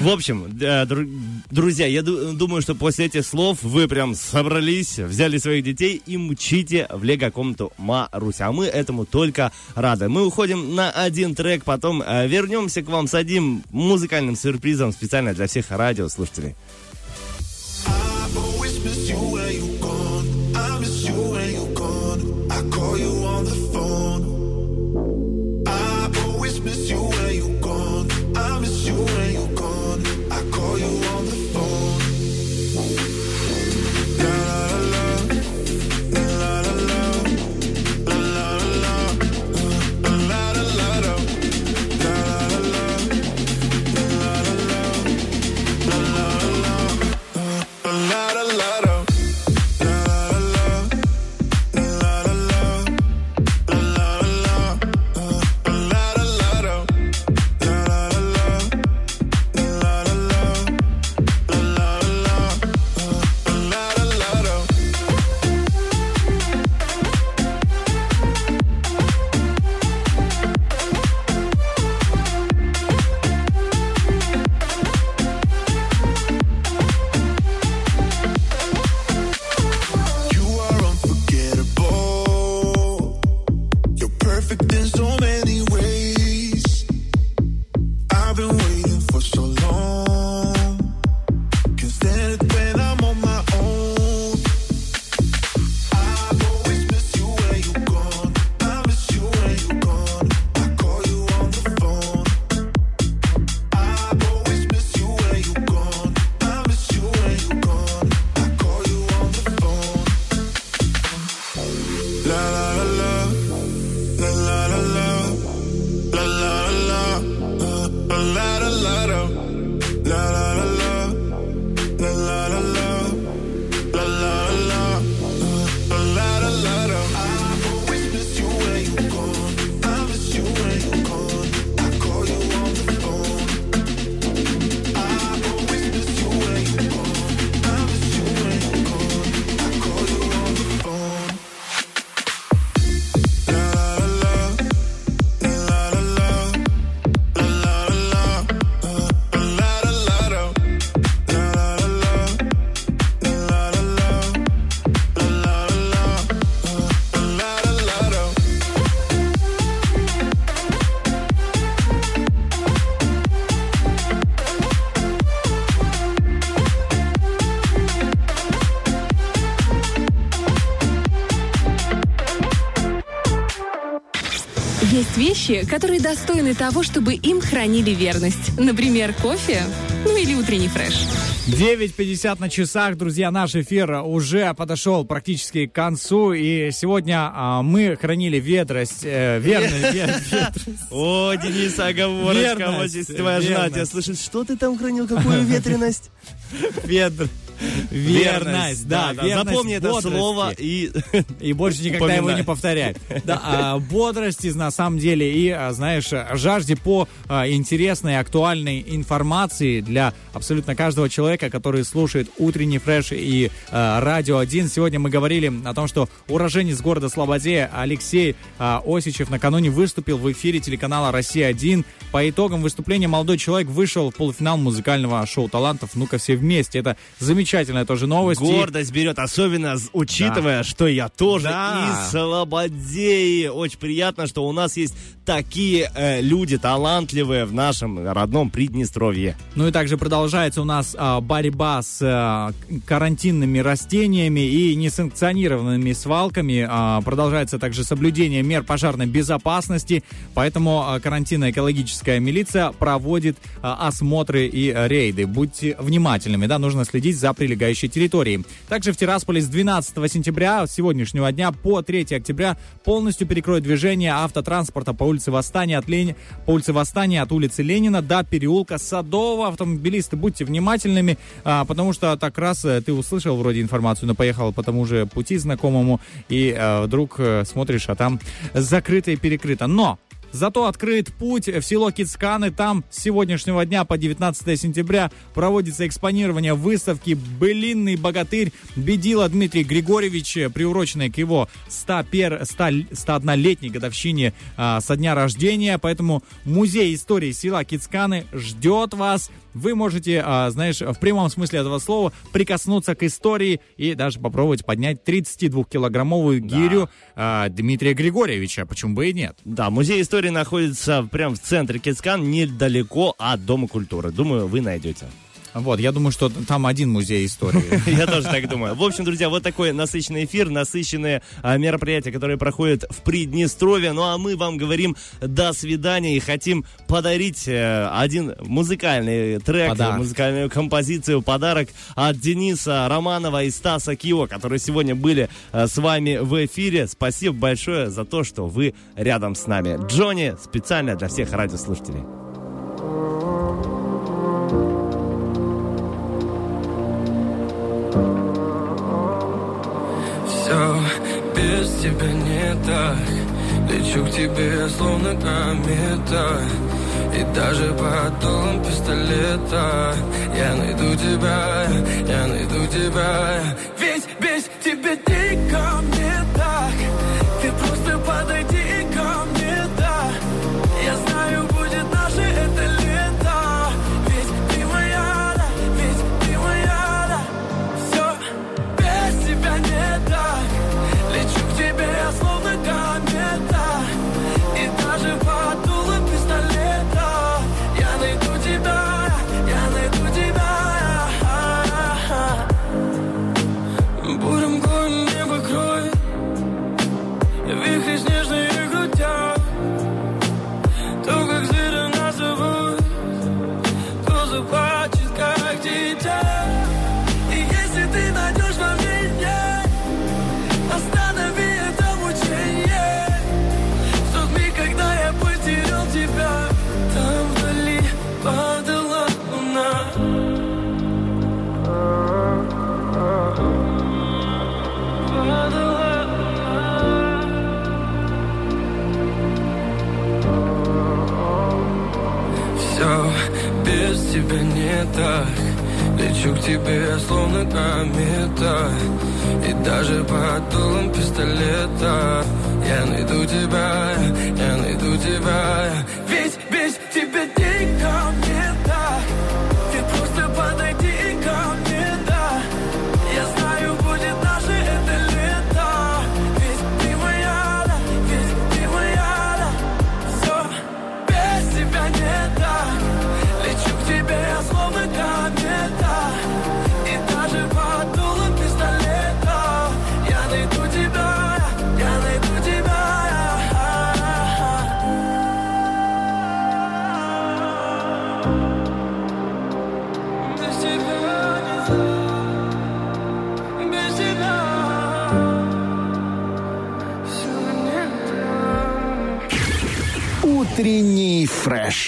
В общем, э, дру- друзья, я ду- думаю, что после этих слов вы прям собрались, взяли своих детей и мчите в лего-комнату Маруся. А мы этому только рады. Мы уходим на один трек, потом э, вернемся к вам с одним музыкальным сюрпризом специально для всех радиослушателей. Вещи, которые достойны того, чтобы им хранили верность. Например, кофе, ну или утренний фреш. 9.50 на часах, друзья, наш эфир уже подошел практически к концу, и сегодня а, мы хранили ведрость, э, верность, ве- ветрость. О, Денис, оговорочка. Верность, Вот здесь твоя жена тебя слышит. Что ты там хранил? Какую ветреность? Ведр- Верность, да, верность Запомни это слово и... И больше никогда его не повторять. Да, а, бодрости на самом деле и, а, знаешь, жажде по а, интересной, актуальной информации для абсолютно каждого человека, который слушает утренний фреш и а, радио 1. Сегодня мы говорили о том, что уроженец города Слободе Алексей а, Осичев накануне выступил в эфире телеканала «Россия-1». По итогам выступления молодой человек вышел в полуфинал музыкального шоу талантов «Ну-ка все вместе». Это замечательная тоже новость. Гордость берет, особенно учитывая, что я тоже Да. из Слободеи. Очень приятно, что у нас есть такие э, люди талантливые в нашем родном Приднестровье. Ну и также продолжается у нас а, борьба с а, карантинными растениями и несанкционированными свалками. А, продолжается также соблюдение мер пожарной безопасности, поэтому а, карантинно-экологическая милиция проводит а, осмотры и рейды. Будьте внимательными, да, нужно следить за прилегающей территорией. Также в Тирасполе с 12 сентября сегодняшнего дня по 3 октября полностью перекроют движение автотранспорта по улице Восстания от Лени... по улице Восстания от улицы Ленина до переулка Садового. Автомобилисты, будьте внимательными, а, потому что так раз э, ты услышал вроде информацию, но поехал по тому же пути знакомому, и э, вдруг э, смотришь, а там закрыто и перекрыто. Но Зато открыт путь в село Кицканы. Там с сегодняшнего дня по 19 сентября проводится экспонирование выставки «Былинный богатырь» Бедила Дмитрий Григорьевич, приуроченной к его 101, 100 101-летней годовщине а, со дня рождения. Поэтому музей истории села Кицканы ждет вас вы можете, а, знаешь, в прямом смысле этого слова прикоснуться к истории и даже попробовать поднять 32-килограммовую гирю а, Дмитрия Григорьевича. Почему бы и нет? Да, музей истории находится прямо в центре Кицкан, недалеко от Дома культуры. Думаю, вы найдете. Вот, я думаю, что там один музей истории. Я тоже так думаю. В общем, друзья, вот такой насыщенный эфир, насыщенные а, мероприятия, которые проходят в Приднестровье. Ну а мы вам говорим до свидания и хотим подарить э, один музыкальный трек, Подарок. музыкальную композицию, подарок от Дениса Романова и Стаса Кио, которые сегодня были э, с вами в эфире. Спасибо большое за то, что вы рядом с нами. Джонни специально для всех радиослушателей. Все без тебя не так. Лечу к тебе, словно комета И даже под пистолета. Я найду тебя, я найду тебя не так. Лечу к тебе, словно комета И даже под дулом пистолета. Я найду тебя, я найду тебя Утренний фреш.